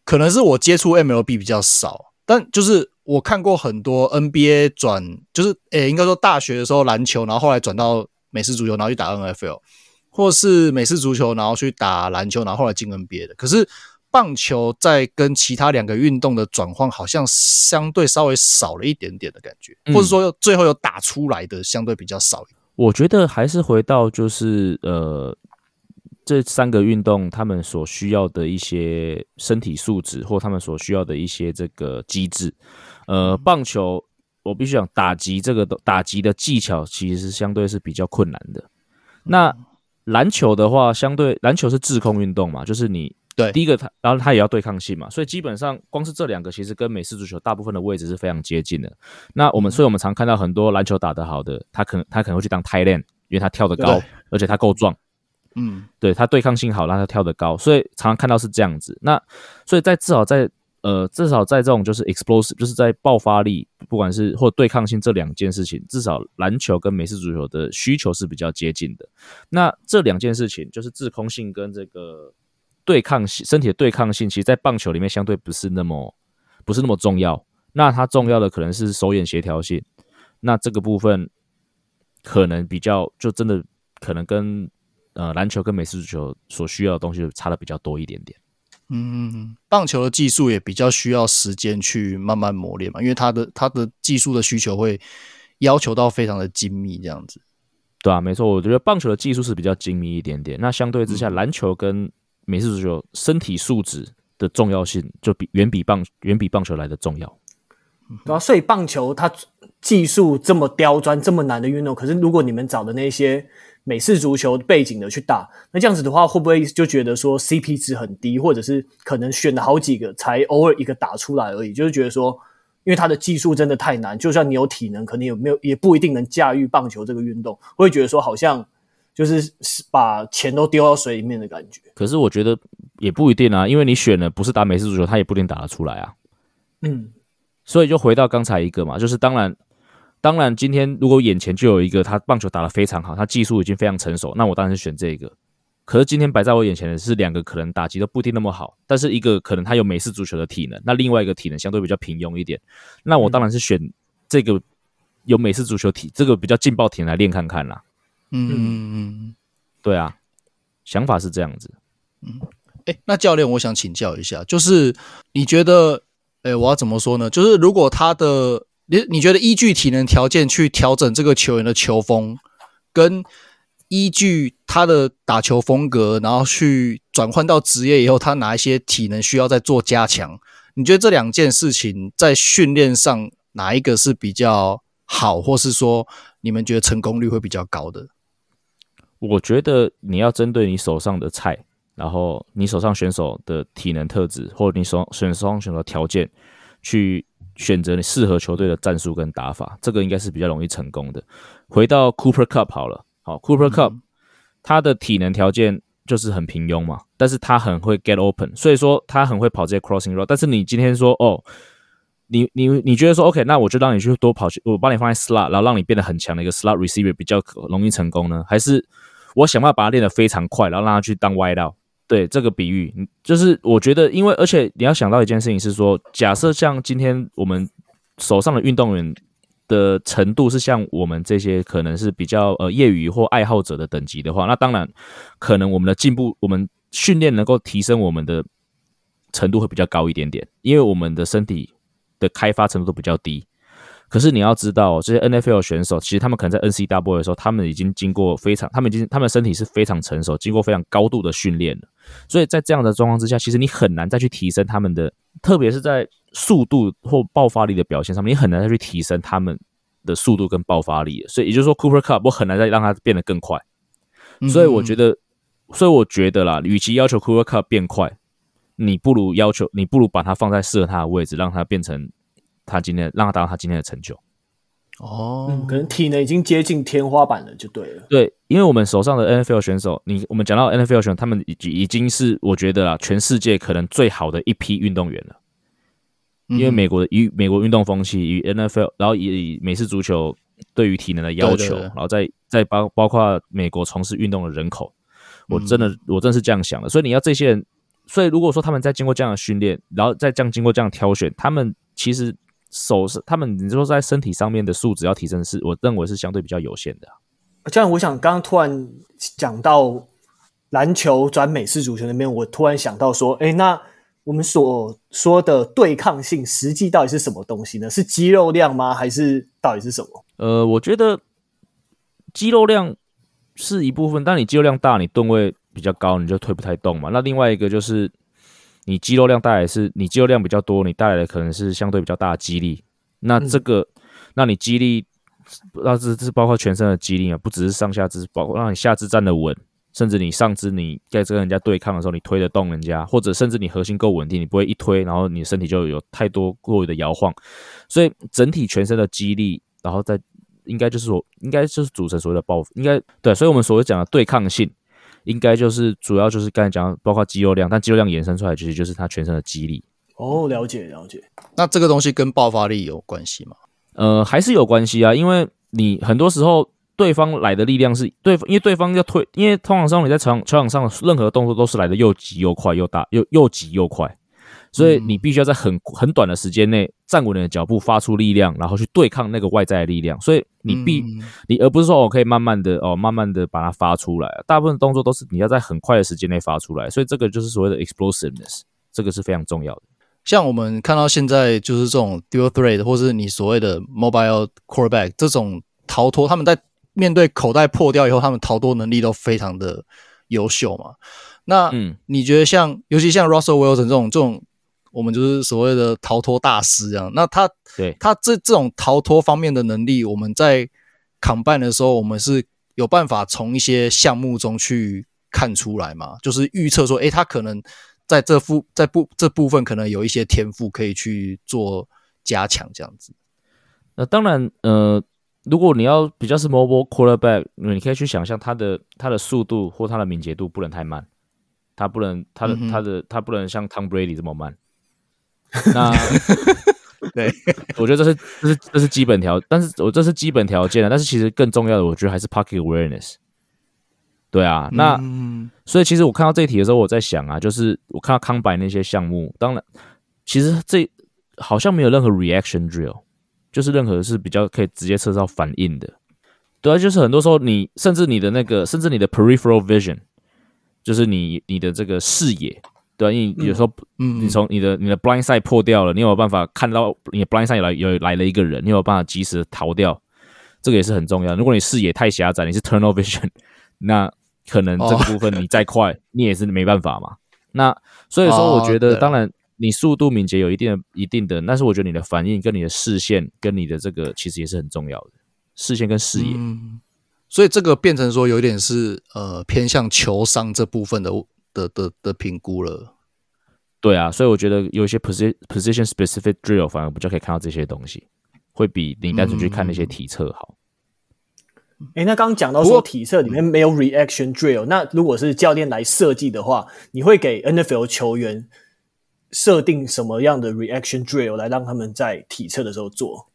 可能是我接触 MLB 比较少，但就是我看过很多 NBA 转，就是诶、欸，应该说大学的时候篮球，然后后来转到美式足球，然后去打 NFL，或是美式足球，然后去打篮球，然后后来进 NBA 的。可是棒球在跟其他两个运动的转换，好像相对稍微少了一点点的感觉，或者说最后有打出来的相对比较少。我觉得还是回到就是呃，这三个运动他们所需要的一些身体素质，或他们所需要的一些这个机制。呃，棒球我必须讲打击这个打击的技巧其实是相对是比较困难的。那篮球的话，相对篮球是制空运动嘛，就是你。对，第一个他，然后他也要对抗性嘛，所以基本上光是这两个其实跟美式足球大部分的位置是非常接近的。那我们，所以我们常看到很多篮球打得好的，他可能他可能会去当 tight end，因为他跳得高，而且他够壮。嗯，对，他对抗性好，让他跳得高，所以常常看到是这样子。那所以在至少在呃至少在这种就是 explosive，就是在爆发力，不管是或对抗性这两件事情，至少篮球跟美式足球的需求是比较接近的。那这两件事情就是制空性跟这个。对抗性，身体的对抗性，其实，在棒球里面相对不是那么不是那么重要。那它重要的可能是手眼协调性。那这个部分可能比较，就真的可能跟呃篮球跟美式足球所需要的东西就差的比较多一点点。嗯，棒球的技术也比较需要时间去慢慢磨练嘛，因为它的它的技术的需求会要求到非常的精密这样子。对啊，没错，我觉得棒球的技术是比较精密一点点。那相对之下，篮球跟美式足球身体素质的重要性就比远比棒远比棒球来的重要。对啊，所以棒球它技术这么刁钻、这么难的运动，可是如果你们找的那些美式足球背景的去打，那这样子的话，会不会就觉得说 CP 值很低，或者是可能选了好几个才偶尔一个打出来而已？就是觉得说，因为他的技术真的太难，就算你有体能，可能也没有，也不一定能驾驭棒球这个运动。会觉得说，好像就是把钱都丢到水里面的感觉。可是我觉得也不一定啊，因为你选了不是打美式足球，他也不一定打得出来啊。嗯。所以就回到刚才一个嘛，就是当然，当然，今天如果眼前就有一个他棒球打得非常好，他技术已经非常成熟，那我当然是选这个。可是今天摆在我眼前的是两个可能打击都不一定那么好，但是一个可能他有美式足球的体能，那另外一个体能相对比较平庸一点，那我当然是选这个有美式足球体这个比较劲爆体能来练看看啦。嗯嗯嗯，对啊，想法是这样子。嗯，哎，那教练，我想请教一下，就是你觉得？哎，我要怎么说呢？就是如果他的你你觉得依据体能条件去调整这个球员的球风，跟依据他的打球风格，然后去转换到职业以后，他哪一些体能需要再做加强？你觉得这两件事情在训练上哪一个是比较好，或是说你们觉得成功率会比较高的？我觉得你要针对你手上的菜。然后你手上选手的体能特质，或者你手选手上选手的条件，去选择你适合球队的战术跟打法，这个应该是比较容易成功的。回到 Cooper Kupp 好了，好 Cooper Kupp，他的体能条件就是很平庸嘛，但是他很会 get open，所以说他很会跑这些 crossing route。但是你今天说哦，你你你觉得说 OK，那我就让你去多跑去，我把你放在 slot，然后让你变得很强的一个 slot receiver 比较容易成功呢？还是我想办法把它练得非常快，然后让他去当歪道对这个比喻，就是我觉得，因为而且你要想到一件事情是说，假设像今天我们手上的运动员的程度是像我们这些可能是比较呃业余或爱好者的等级的话，那当然可能我们的进步，我们训练能够提升我们的程度会比较高一点点，因为我们的身体的开发程度都比较低。可是你要知道，这些 NFL 选手其实他们可能在 NCAA 的时候，他们已经经过非常，他们已经他们的身体是非常成熟，经过非常高度的训练了。所以在这样的状况之下，其实你很难再去提升他们的，特别是在速度或爆发力的表现上面，你很难再去提升他们的速度跟爆发力。所以也就是说，Cooper Kupp 我很难再让他变得更快。所以我觉得，所以我觉得啦，与其要求 Cooper Kupp 变快，你不如要求，你不如把它放在适合他的位置，让他变成。他今天让他达到他今天的成就，哦、嗯，可能体能已经接近天花板了，就对了。对，因为我们手上的 NFL 选手，你我们讲到 NFL 选手，他们已已经是我觉得啊，全世界可能最好的一批运动员了。因为美国的以美国运动风气与 NFL，然后以美式足球对于体能的要求，然后再再包包括美国从事运动的人口，我真的我真的是这样想的。所以你要这些人，所以如果说他们在经过这样的训练，然后再这样经过这样挑选，他们其实。手是他们，你说在身体上面的素质要提升是，是我认为是相对比较有限的。这样，我想刚刚突然讲到篮球转美式足球那边，我突然想到说，哎，那我们所说的对抗性，实际到底是什么东西呢？是肌肉量吗？还是到底是什么？呃，我觉得肌肉量是一部分，但你肌肉量大，你吨位比较高，你就推不太动嘛。那另外一个就是。你肌肉量带来是，你肌肉量比较多，你带来的可能是相对比较大的肌力。那这个，嗯、那你肌力，那这这是包括全身的肌力啊，不只是上下肢，包括让你下肢站得稳，甚至你上肢你在跟人家对抗的时候，你推得动人家，或者甚至你核心够稳定，你不会一推，然后你身体就有太多过于的摇晃。所以整体全身的肌力，然后再应该就是说，应该就是组成所谓的爆，应该对。所以我们所谓讲的对抗性。应该就是主要就是刚才讲，包括肌肉量，但肌肉量衍生出来其实就是他全身的肌力。哦，了解了解。那这个东西跟爆发力有关系吗？呃，还是有关系啊，因为你很多时候对方来的力量是对，因为对方要推，因为通常上你在球场球场上任何动作都是来的又急又快又大又又急又快，所以你必须要在很很短的时间内站稳你的脚步，发出力量，然后去对抗那个外在的力量。所以你必、嗯、你而不是说我可以慢慢的哦，慢慢的把它发出来。大部分动作都是你要在很快的时间内发出来，所以这个就是所谓的 explosiveness，这个是非常重要的。像我们看到现在就是这种 dual threat，或是你所谓的 mobile quarterback 这种逃脱，他们在面对口袋破掉以后，他们逃脱能力都非常的优秀嘛。那你觉得像，嗯、尤其像 Russell Wilson 这种这种，我们就是所谓的逃脱大师这样。那他对他这这种逃脱方面的能力，我们在 combine 的时候，我们是有办法从一些项目中去看出来嘛？就是预测说，诶，他可能。在这部在部这部分可能有一些天赋可以去做加强，这样子。那当然，呃，如果你要比较是 mobile quarterback，你可以去想象他的他的速度或他的敏捷度不能太慢，他不能他的、嗯、他的他不能像 Tom Brady 这么慢。那 对，我觉得这是这是这是基本条，但是我这是基本条件啊。但是其实更重要的，我觉得还是 pocket awareness。对啊，那、嗯、所以其实我看到这一题的时候，我在想啊，就是我看到康柏那些项目，当然其实这好像没有任何 reaction drill，就是任何是比较可以直接测到反应的。对啊，就是很多时候你甚至你的那个，甚至你的 peripheral vision，就是你你的这个视野，对啊，因为有时候嗯你从你的你的 blind side 破掉了，你有没有办法看到你的 blind side 有来有来了一个人，你有没有办法及时逃掉，这个也是很重要。如果你视野太狭窄，你是 tunnel vision，那可能这个部分你再快，你也是没办法嘛。那所以说，我觉得当然你速度敏捷有一定的、一定的，但是我觉得你的反应跟你的视线跟你的这个其实也是很重要的，视线跟视野。嗯，所以这个变成说有点是呃偏向球商这部分的的的的评估了。对啊，所以我觉得有一些 position position specific drill 反而比较可以看到这些东西，会比你单纯去看那些体测好。哎，那刚刚讲到说体测里面没有 reaction drill，那如果是教练来设计的话，你会给 NFL 球员设定什么样的 reaction drill 来让他们在体测的时候做？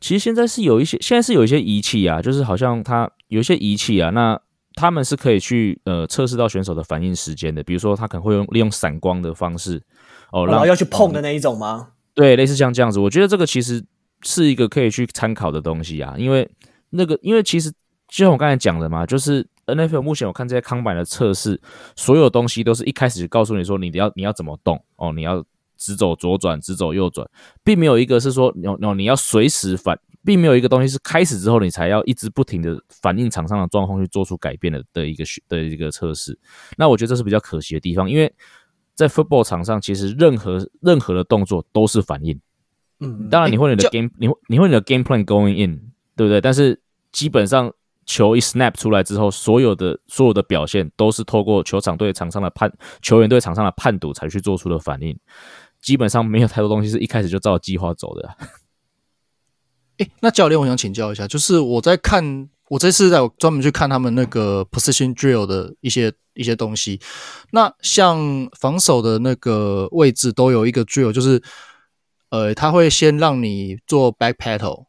其实现在是有一些，现在是有一些仪器啊，就是好像它有一些仪器啊，那他们是可以去呃测试到选手的反应时间的，比如说他可能会用利用闪光的方式哦，然后要去碰的那一种吗？对，类似像这样子，我觉得这个其实是一个可以去参考的东西啊，因为。那个，因为其实就像我刚才讲的嘛，就是 NFL 目前我看这些康板的测试，所有东西都是一开始就告诉你说你要你要怎么动哦，你要直走左转，直走右转，并没有一个是说你你要随时反，并没有一个东西是开始之后你才要一直不停的反映场上的状况去做出改变的的一个的一个测试。那我觉得这是比较可惜的地方，因为在 football 场上，其实任何任何的动作都是反应。嗯，当然你会你的 game，你会你会你的 game plan going in。对不对？但是基本上球一 snap 出来之后，所有的所有的表现都是透过球场对场上的判球员对场上的判读才去做出的反应。基本上没有太多东西是一开始就照计划走的。诶，那教练，我想请教一下，就是我在看，我这次在专门去看他们那个 position drill 的一些一些东西。那像防守的那个位置都有一个 drill，就是呃，他会先让你做 back pedal。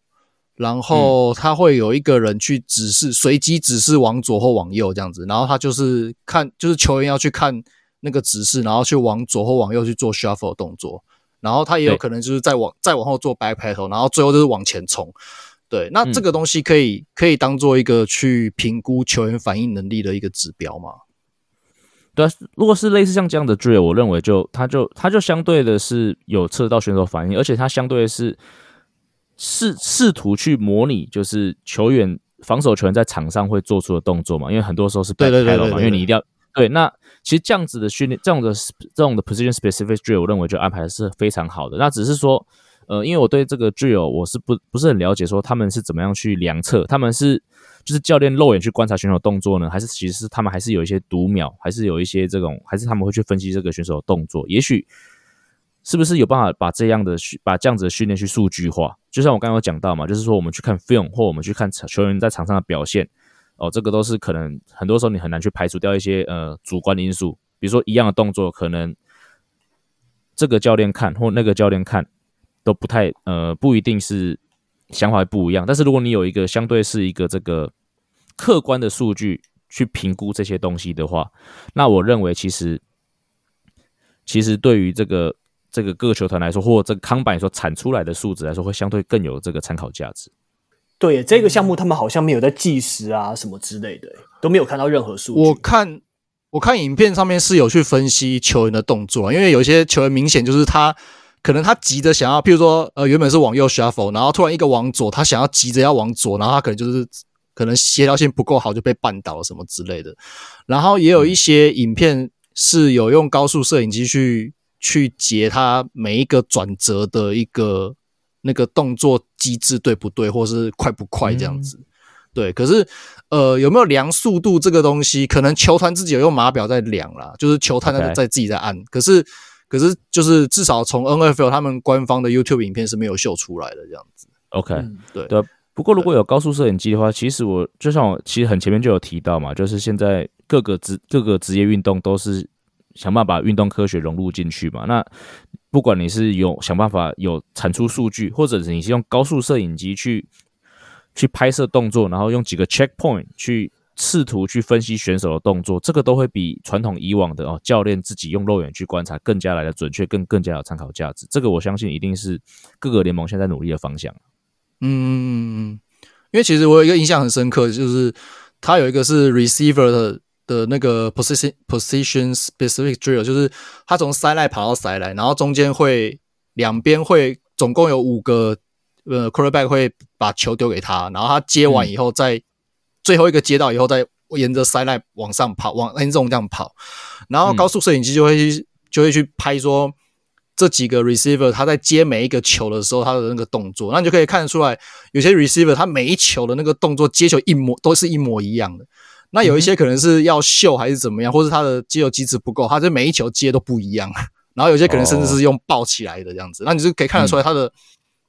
然后他会有一个人去指示，随机指示往左或往右这样子。然后他就是看，就是球员要去看那个指示，然后去往左或往右去做 shuffle 动作。然后他也有可能就是再往再往后做 back pedal，然后最后就是往前冲。对，那这个东西可以可以当做一个去评估球员反应能力的一个指标吗？对啊，如果是类似像这样的 drill，我认为就他就他就相对的是有测到选手反应，而且他相对的是。试试图去模拟，就是球员防守球员在场上会做出的动作嘛？因为很多时候是 back pedal 嘛，因为你一定要对。那其实这样子的训练，这样的这种的 position specific drill，我认为就安排的是非常好的。那只是说，呃，因为我对这个 drill 我是不不是很了解，说他们是怎么样去量测？他们是就是教练肉眼去观察选手动作呢，还是其实是他们还是有一些读秒，还是有一些这种，还是他们会去分析这个选手的动作？也许。是不是有办法把这样的训把这样子的训练去数据化？就像我刚刚有讲到嘛，就是说我们去看 film 或我们去看球员在场上的表现，哦，这个都是可能很多时候你很难去排除掉一些呃主观的因素，比如说一样的动作，可能这个教练看或那个教练看都不太呃不一定是想法不一样。但是如果你有一个相对是一个这个客观的数据去评估这些东西的话，那我认为其实其实对于这个。这个各球团来说，或这个康柏所产出来的数值来说，会相对更有这个参考价值。对，这个项目他们好像没有在计时啊什么之类的，都没有看到任何数据。我看我看影片上面是有去分析球员的动作，因为有些球员明显就是他可能他急着想要，譬如说呃原本是往右 shuffle，然后突然一个往左，他想要急着要往左，然后他可能就是可能协调性不够好就被绊倒了什么之类的。然后也有一些影片是有用高速摄影机去去截他每一个转折的一个。那个动作机制对不对，或是快不快这样子？嗯、对，可是呃，有没有量速度这个东西？可能球团自己有用码表在量啦，就是球探在在自己在按。可是，可是就是至少从 NFL 他们官方的 YouTube 影片是没有秀出来的这样子。OK，、嗯、对对。不过如果有高速摄影机的话，其实我就像我其实很前面就有提到嘛，就是现在各个职各个职业运动都是想办法把运动科学融入进去嘛。那不管你是有想办法有产出数据，或者是你是用高速摄影机去去拍摄动作，然后用几个 checkpoint 去试图去分析选手的动作，这个都会比传统以往的哦教练自己用肉眼去观察更加来的准确，更更加有参考价值。这个我相信一定是各个联盟现在努力的方向。嗯，因为其实我有一个印象很深刻，就是他有一个是 receiver 的。的那个 position position specific drill，就是他从 sideline 跑到 sideline，然后中间会两边会总共有五个呃 quarterback 会把球丢给他，然后他接完以后，再最后一个接到以后，再沿着 sideline 往上跑，往 end zone 这样跑，然后高速摄影机就会去就会去拍说这几个 receiver 他在接每一个球的时候他的那个动作，那你就可以看得出来，有些 receiver 他每一球的那个动作接球一模都是一模一样的。那有一些可能是要秀还是怎么样，或是他的接球机制不够，他这每一球接都不一样。然后有些可能甚至是用抱起来的这样子，那你就可以看得出来他的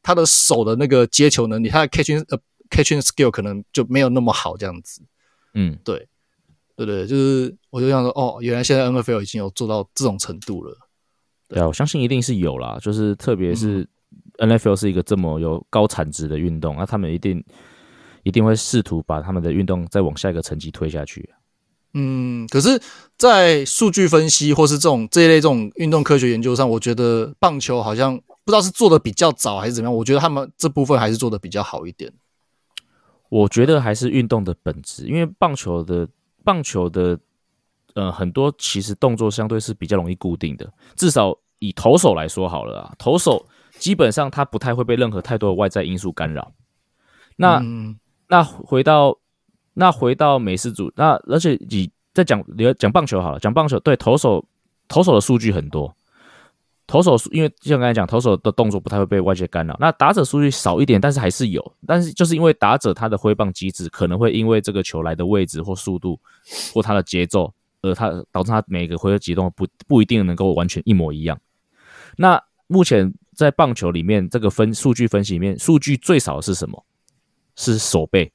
他的手的那个接球能力，他的 catching 呃 catching skill 可能就没有那么好这样子。嗯，对，对对，就是我就想说，哦，原来现在 NFL 已经有做到这种程度了。对啊，我相信一定是有啦，就是特别是 NFL 是一个这么有高产值的运动，那他们一定。一定会试图把他们的运动再往下一个层级推下去。嗯，可是，在数据分析或是这种这一类这种运动科学研究上，我觉得棒球好像不知道是做的比较早还是怎么样。我觉得他们这部分还是做的比较好一点。我觉得还是运动的本质，因为棒球的棒球的呃很多其实动作相对是比较容易固定的，至少以投手来说好了啊，投手基本上他不太会被任何太多的外在因素干扰。那、嗯那回到那回到美式足，那而且你在讲你要讲棒球好了，讲棒球对投手投手的数据很多，投手数因为就像刚才讲，投手的动作不太会被外界干扰。那打者数据少一点，但是还是有，但是就是因为打者他的挥棒机制可能会因为这个球来的位置或速度或他的节奏，而他导致他每个回合机动不不一定能够完全一模一样。那目前在棒球里面，这个分数据分析里面，数据最少的是什么？是手背，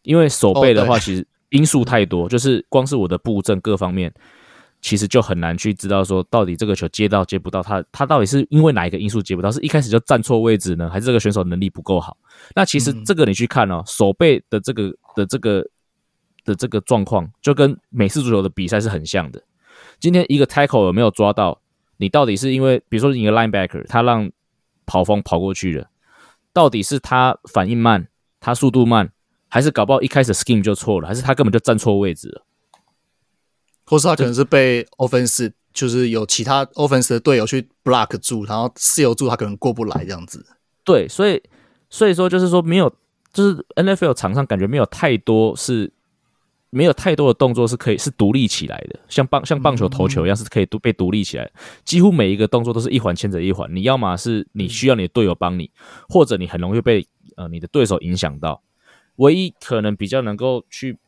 因为手背的话，其实因素太多，就是光是我的布阵各方面，其实就很难去知道说到底这个球接到接不到，他他到底是因为哪一个因素接不到？是一开始就站错位置呢，还是这个选手能力不够好？那其实这个你去看哦，手背的这个的这个的这个状况，就跟美式足球的比赛是很像的。今天一个 tackle 有没有抓到？你到底是因为，比如说你一个 linebacker，他让跑锋跑过去了，到底是他反应慢？他速度慢，还是搞不好一开始 scheme 就错了，还是他根本就站错位置了，或是他可能是被 offense 就是有其他 offense 的队友去 block 住，然后 seal 住他可能过不来这样子。对，所以所以说就是说没有，就是 NFL 场上感觉没有太多是没有太多的动作是可以是独立起来的，像棒像棒球投球一样是可以独被独立起来，几乎每一个动作都是一环牵着一环，你要么是你需要你的队友帮你，或者你很容易被。呃，你的对手影响到，唯一可能比较能够去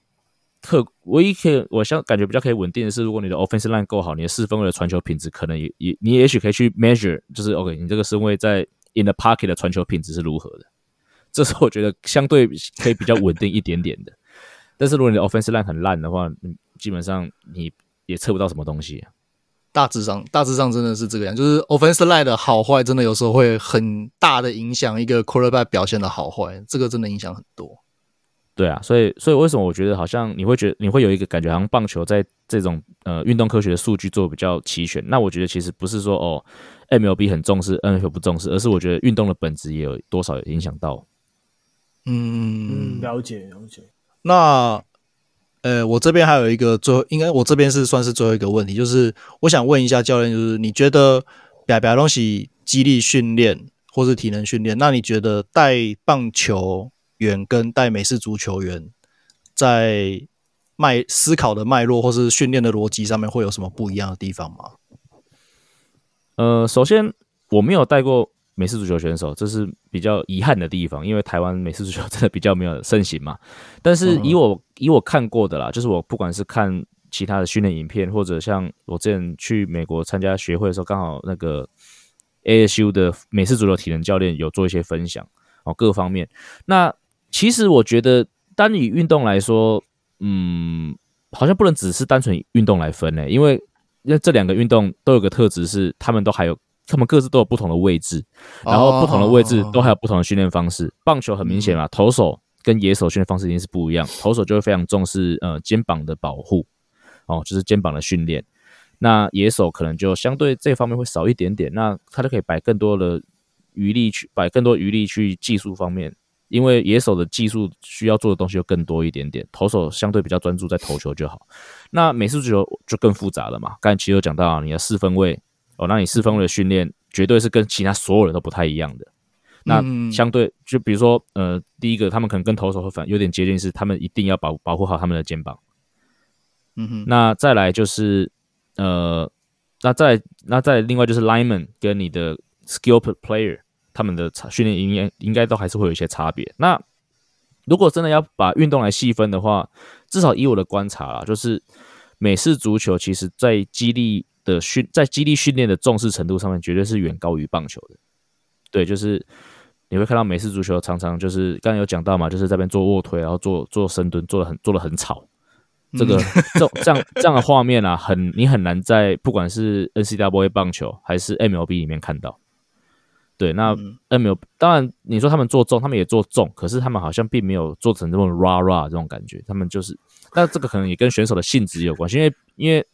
特，唯一可以我像感觉比较可以稳定的是，如果你的 offense line 够好，你的四分位的传球品质可能也也你也许可以去 measure，就是 OK，你这个四分卫在 in the pocket 的传球品质是如何的，这是我觉得相对可以比较稳定一点点的。但是如果你的 offense line 很烂的话，基本上你也测不到什么东西。大致上，大致上真的是这个样，就是 offensive line 的好坏，真的有时候会很大的影响一个 quarterback 表现的好坏，这个真的影响很多。对啊，所以，所以为什么我觉得好像你会觉得你会有一个感觉，好像棒球在这种呃运动科学的数据做比较齐全？那我觉得其实不是说哦，MLB 很重视，NFL 不重视，而是我觉得运动的本质也有多少有影响到。嗯，了解了解。那呃，我这边还有一个最后，应该我这边是算是最后一个问题，就是我想问一下教练，就是你觉得表表东西肌力训练或是体能训练，那你觉得带棒球员跟带美式足球员在脉思考的脉络或是训练的逻辑上面会有什么不一样的地方吗？呃，首先我没有带过美式足球选手，这是比较遗憾的地方，因为台湾美式足球真的比较没有盛行嘛。但是以我、嗯、以我看过的啦，就是我不管是看其他的训练影片，或者像我之前去美国参加学会的时候，刚好那个 ASU 的美式足球体能教练有做一些分享哦，各方面。那其实我觉得单以运动来说，嗯，好像不能只是单纯以运动来分呢，因为。因为这两个运动都有个特质是，他们都还有，他们各自都有不同的位置，然后不同的位置都还有不同的训练方式。棒球很明显嘛，投手跟野手训练方式一定是不一样，投手就会非常重视呃肩膀的保护，哦，就是肩膀的训练。那野手可能就相对这方面会少一点点，那他就可以摆更多的余力去摆更多余力去技术方面。因为野手的技术需要做的东西就更多一点点，投手相对比较专注在投球就好。那美式足球就更复杂了嘛。刚才其实有讲到啊，你的四分卫哦，那你四分位的训练绝对是跟其他所有人都不太一样的。那相对就比如说呃，第一个他们可能跟投手会反有点接近，是他们一定要保保护好他们的肩膀。嗯哼。那再来就是呃，那再那再另外就是 lineman 跟你的 skilled player。他们的训练应该应该都还是会有一些差别。那如果真的要把运动来细分的话，至少以我的观察啦，就是美式足球其实在肌力的训在基地训练的重视程度上面，绝对是远高于棒球的。对，就是你会看到美式足球常常就是刚才有讲到嘛，就是在这边做卧推，然后做做深蹲，做的很做的很吵。这个这这样这样的画面啊，很你很难在不管是 N C W A 棒球还是 MLB 里面看到。对，那 MLB 当然你说他们做重，他们也做重，可是他们好像并没有做成这种 rah rah 这种感觉。他们就是，那这个可能也跟选手的性质有关系，因为因为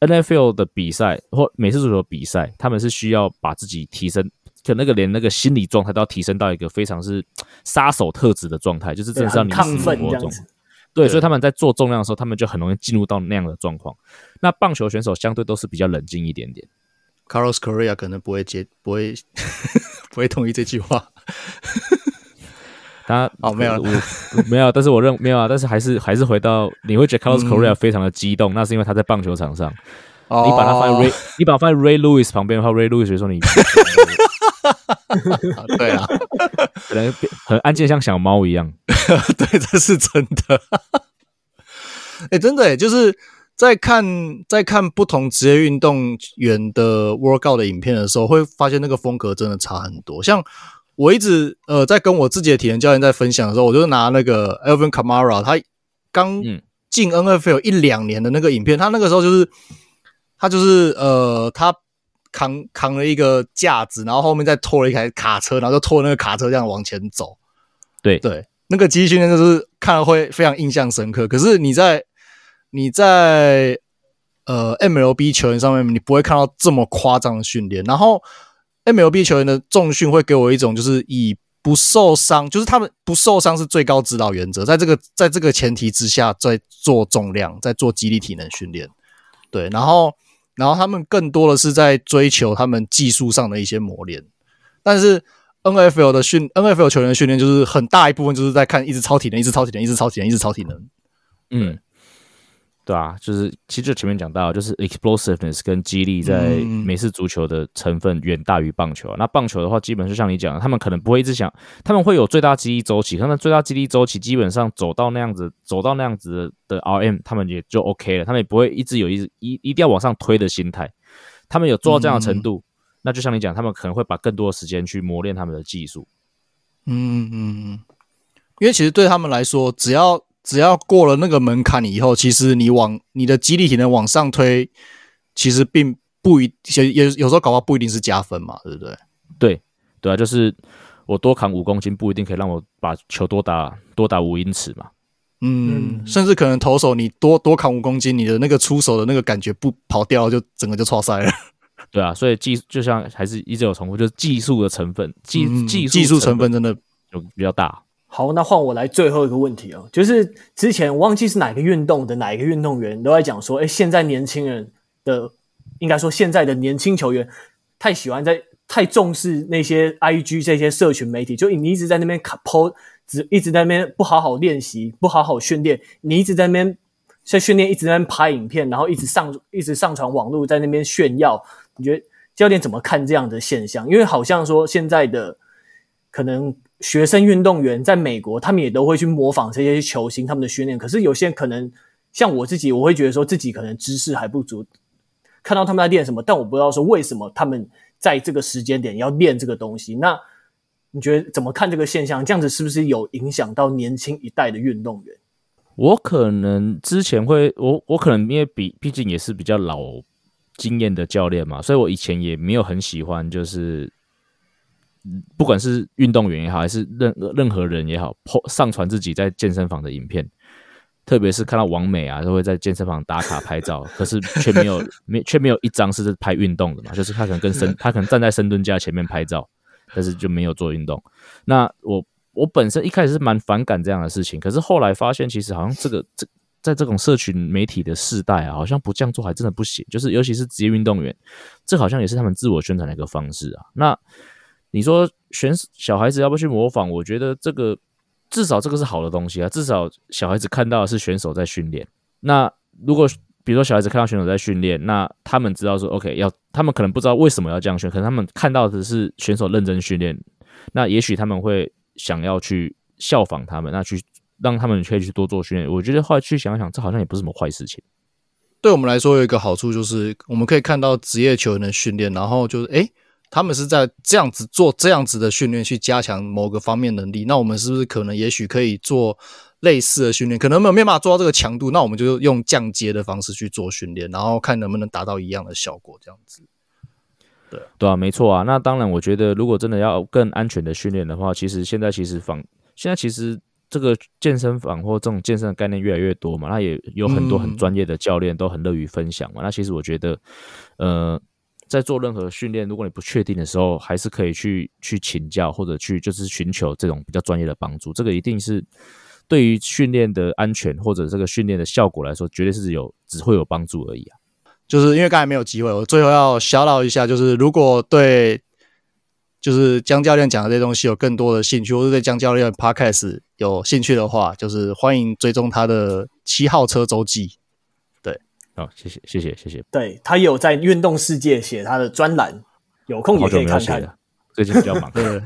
NFL 的比赛或美式足球的比赛，他们是需要把自己提升，可那个连那个心理状态都要提升到一个非常是杀手特质的状态，就是真的是让你死活中。对，所以他们在做重量的时候，他们就很容易进入到那样的状况。那棒球选手相对都是比较冷静一点点。Carlos Correa 可能不会接，不会 不会同意这句话。他哦，没有没有，但是我认没有啊，但是还是还是回到，你会觉得 Carlos Correa 非常的激动，嗯、那是因为他在棒球场上。哦、你把他放在 Ray，你把他放在 Ray Lewis 旁边的话，Ray Lewis 会说你。对啊，可能很安静，像小猫一样。对，这是真的。哎、欸，真的哎，就是。在看在看不同职业运动员的 workout 的影片的时候，会发现那个风格真的差很多。像我一直呃在跟我自己的体能教练在分享的时候，我就拿那个 Alvin Kamara，他刚进 NFL 一两年的那个影片，他那个时候就是他就是呃他扛扛了一个架子，然后后面再拖了一台卡车，然后就拖那个卡车这样往前走。对对，那个肌力训练就是看了会非常印象深刻。可是你在你在呃 MLB 球员上面，你不会看到这么夸张的训练。然后 MLB 球员的重训会给我一种，就是以不受伤，就是他们不受伤是最高指导原则。在这个在这个前提之下，在做重量，在做肌力体能训练。对，然后然后他们更多的是在追求他们技术上的一些磨练。但是 NFL 的训 NFL 球员的训练，就是很大一部分就是在看一直超体能，一直超体能，一直超体能，一直超体能。嗯。对啊，就是其实就前面讲到，就是 explosiveness 跟激励在美式足球的成分远大于棒球。嗯、那棒球的话，基本就像你讲的，他们可能不会一直想，他们会有最大激励周期，他们最大激励周期基本上走到那样子，走到那样子的 RM，他们也就 OK 了，他们也不会一直有一一一定要往上推的心态。他们有做到这样的程度，嗯、那就像你讲，他们可能会把更多的时间去磨练他们的技术。嗯嗯嗯，因为其实对他们来说，只要只要过了那个门槛以后，其实你往你的肌力体能往上推，其实并不一，也有有时候搞不好不一定是加分嘛，对不对？对，对啊，就是我多扛五公斤不一定可以让我把球多打多打五英尺嘛。嗯，甚至可能投手你多多扛五公斤，你的那个出手的那个感觉不跑掉，就整个就错塞了。对啊，所以技就像还是一直有重复，就是技术的成分，技技技术成分真的就比较大。好，那换我来最后一个问题哦，就是之前我忘记是哪个运动的哪一个运动员都在讲说，哎，现在年轻人的应该说现在的年轻球员太喜欢在太重视那些 IG 这些社群媒体，就你一直在那边卡 po，只一直在那边不好好练习，不好好训练，你一直在那边在训练，一直在那边拍影片，然后一直上一直上传网络，在那边炫耀。你觉得教练怎么看这样的现象？因为好像说现在的可能。学生运动员在美国，他们也都会去模仿这些球星他们的训练。可是有些人可能像我自己，我会觉得说自己可能知识还不足，看到他们在练什么，但我不知道说为什么他们在这个时间点要练这个东西。那你觉得怎么看这个现象？这样子是不是有影响到年轻一代的运动员？我可能之前会，我我可能因为比毕竟也是比较老经验的教练嘛，所以我以前也没有很喜欢就是。不管是运动员也好，还是任任何人也好，上传自己在健身房的影片，特别是看到王美啊，都会在健身房打卡拍照，可是却没有没却没有一张是拍运动的嘛，就是他可能跟深他可能站在深蹲架前面拍照，但是就没有做运动。那我我本身一开始是蛮反感这样的事情，可是后来发现，其实好像这个这在这种社群媒体的世代啊，好像不这样做还真的不行，就是尤其是职业运动员，这好像也是他们自我宣传的一个方式啊。那你说选小孩子要不要去模仿？我觉得这个至少这个是好的东西啊，至少小孩子看到的是选手在训练。那如果比如说小孩子看到选手在训练，那他们知道说 OK 要，他们可能不知道为什么要这样训，可能他们看到的是选手认真训练，那也许他们会想要去效仿他们，那去让他们可以去多做训练。我觉得后来去想想，这好像也不是什么坏事情。对我们来说有一个好处就是，我们可以看到职业球员的训练，然后就是诶他们是在这样子做这样子的训练，去加强某个方面能力。那我们是不是可能也许可以做类似的训练？可能没有没办法做到这个强度，那我们就用降阶的方式去做训练，然后看能不能达到一样的效果。这样子，对对啊，没错啊。那当然，我觉得如果真的要更安全的训练的话，其实现在其实房现在其实这个健身房或这种健身的概念越来越多嘛，那也有很多很专业的教练都很乐于分享嘛。嗯、那其实我觉得，呃。在做任何训练，如果你不确定的时候，还是可以去去请教，或者去就是寻求这种比较专业的帮助。这个一定是对于训练的安全或者这个训练的效果来说，绝对是有只会有帮助而已啊。就是因为刚才没有机会，我最后要小劳一下，就是如果对就是江教练讲的这些东西有更多的兴趣，或者对江教练 podcast 有兴趣的话，就是欢迎追踪他的七号车周记。好、哦，谢谢，谢谢，谢谢。对，他有在运动世界写他的专栏，有空也可以看看。最近比较忙。对，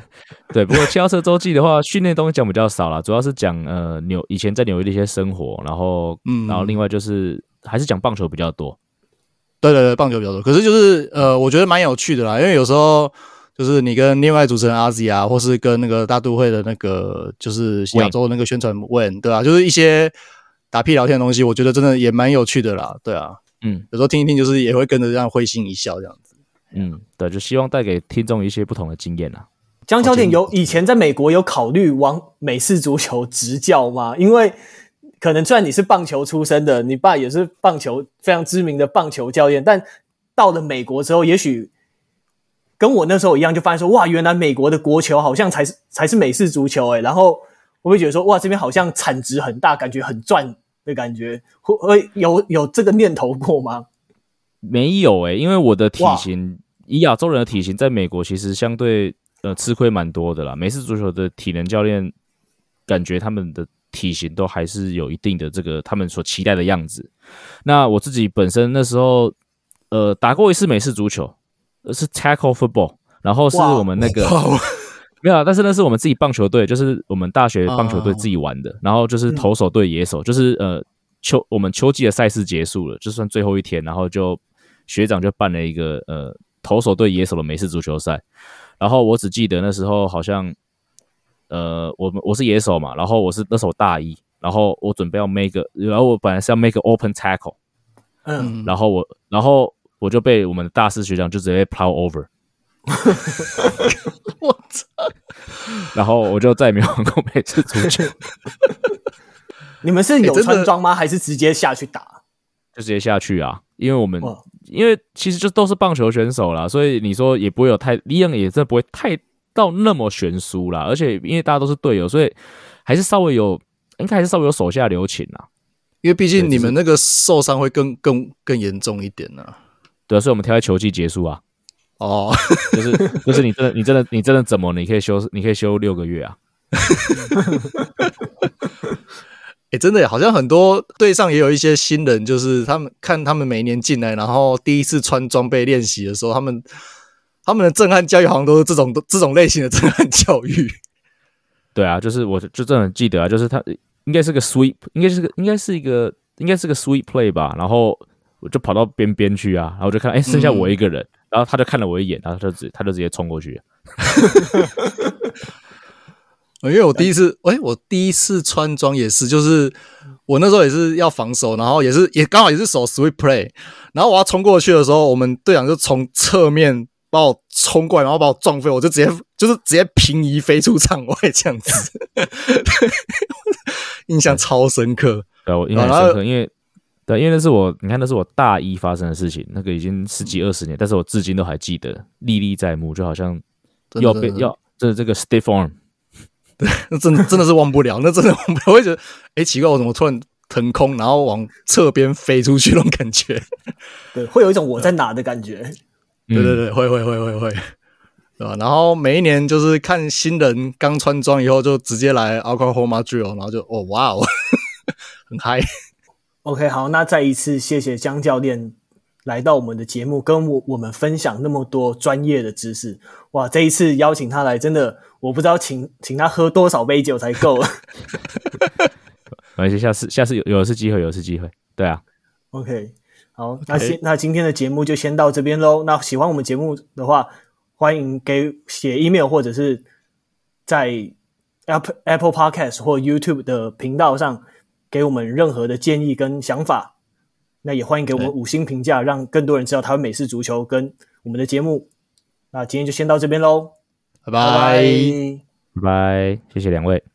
对，不过七号车周记的话，训练东西讲比较少了，主要是讲呃纽以前在纽约的一些生活，然后嗯，然后另外就是还是讲棒球比较多。对对对，棒球比较多。可是就是呃，我觉得蛮有趣的啦，因为有时候就是你跟另外主持人阿 Z 啊，或是跟那个大都会的那个就是亚洲那个宣传 Wayne 对吧、啊？就是一些。打屁聊天的东西，我觉得真的也蛮有趣的啦，对啊，嗯，有时候听一听，就是也会跟着这样会心一笑这样子，嗯，对，就希望带给听众一些不同的经验啊。江教练有以前在美国有考虑往美式足球执教吗？因为可能虽然你是棒球出身的，你爸也是棒球非常知名的棒球教练，但到了美国之后，也许跟我那时候一样，就发现说，哇，原来美国的国球好像才是才是美式足球诶，然后我会觉得说，哇，这边好像产值很大，感觉很赚。的感觉会会有有这个念头过吗？没有诶、欸，因为我的体型，以亚洲人的体型，在美国其实相对呃吃亏蛮多的啦。美式足球的体能教练感觉他们的体型都还是有一定的这个他们所期待的样子。那我自己本身那时候呃打过一次美式足球，是 tackle football，然后是我们那个。没有，但是那是我们自己棒球队，就是我们大学棒球队自己玩的。Oh. 然后就是投手对野手，就是呃秋我们秋季的赛事结束了，就算最后一天，然后就学长就办了一个呃投手对野手的美式足球赛。然后我只记得那时候好像呃我们我是野手嘛，然后我是那时候大一，然后我准备要 make，然后我本来是要 make open tackle，嗯，然后我然后我就被我们的大四学长就直接 plow over。我操！然后我就再也没有玩过美式足球。你们是有穿装吗？欸、还是直接下去打？就直接下去啊！因为我们因为其实就都是棒球选手啦，所以你说也不会有太一样，也真的不会太到那么悬殊啦。而且因为大家都是队友，所以还是稍微有，应该还是稍微有手下留情啊。因为毕竟你们那个受伤会更更更严重一点呢、啊。对啊，所以我们挑在球季结束啊。哦，就是就是你真的你真的你真的怎么你可以休你可以休六个月啊？哎、欸，真的好像很多队上也有一些新人，就是他们看他们每一年进来，然后第一次穿装备练习的时候，他们他们的震撼教育好像都是这种这种类型的震撼教育。对啊，就是我就真的很记得啊，就是他。应该是个 sweep，应该是个应该是一个应该是个 sweep play 吧。然后我就跑到边边去啊，然后我就看，哎，剩下我一个人。嗯、然后他就看了我一眼，然后他就直他就直接冲过去。因为我第一次，哎，我第一次穿装也是，就是我那时候也是要防守，然后也是也刚好也是守 sweep play。然后我要冲过去的时候，我们队长就从侧面把我冲过来，然后把我撞飞，我就直接就是直接平移飞出场外这样子。印象超深刻，对，我印象深刻，因为对，因为那是我，你看那是我大一发生的事情，那个已经十几二十年，但是我至今都还记得，历历在目，就好像要被要这这个 stiff arm，对，那真的真的是忘不了，那真的忘不了，我会觉得，哎，奇怪，我怎么突然腾空，然后往侧边飞出去那种感觉，对，会有一种我在哪的感觉，对对对，会会会会会。对吧？然后每一年就是看新人刚穿装以后，就直接来 Oklahoma Drill，然后就哦哇哦，很嗨。OK，好，那再一次谢谢江教练来到我们的节目，跟我我们分享那么多专业的知识。哇，这一次邀请他来，真的我不知道请请他喝多少杯酒才够。没关系，下次下次有有一次机会，有一次机会。对啊。OK，好，那先那今天的节目就先到这边喽。那喜欢我们节目的话，欢迎给写 email 或者是在 Apple Apple Podcast 或 YouTube 的频道上给我们任何的建议跟想法。那也欢迎给我们五星评价，让更多人知道台湾美式足球跟我们的节目。那今天就先到这边喽，拜拜，拜拜，谢谢两位。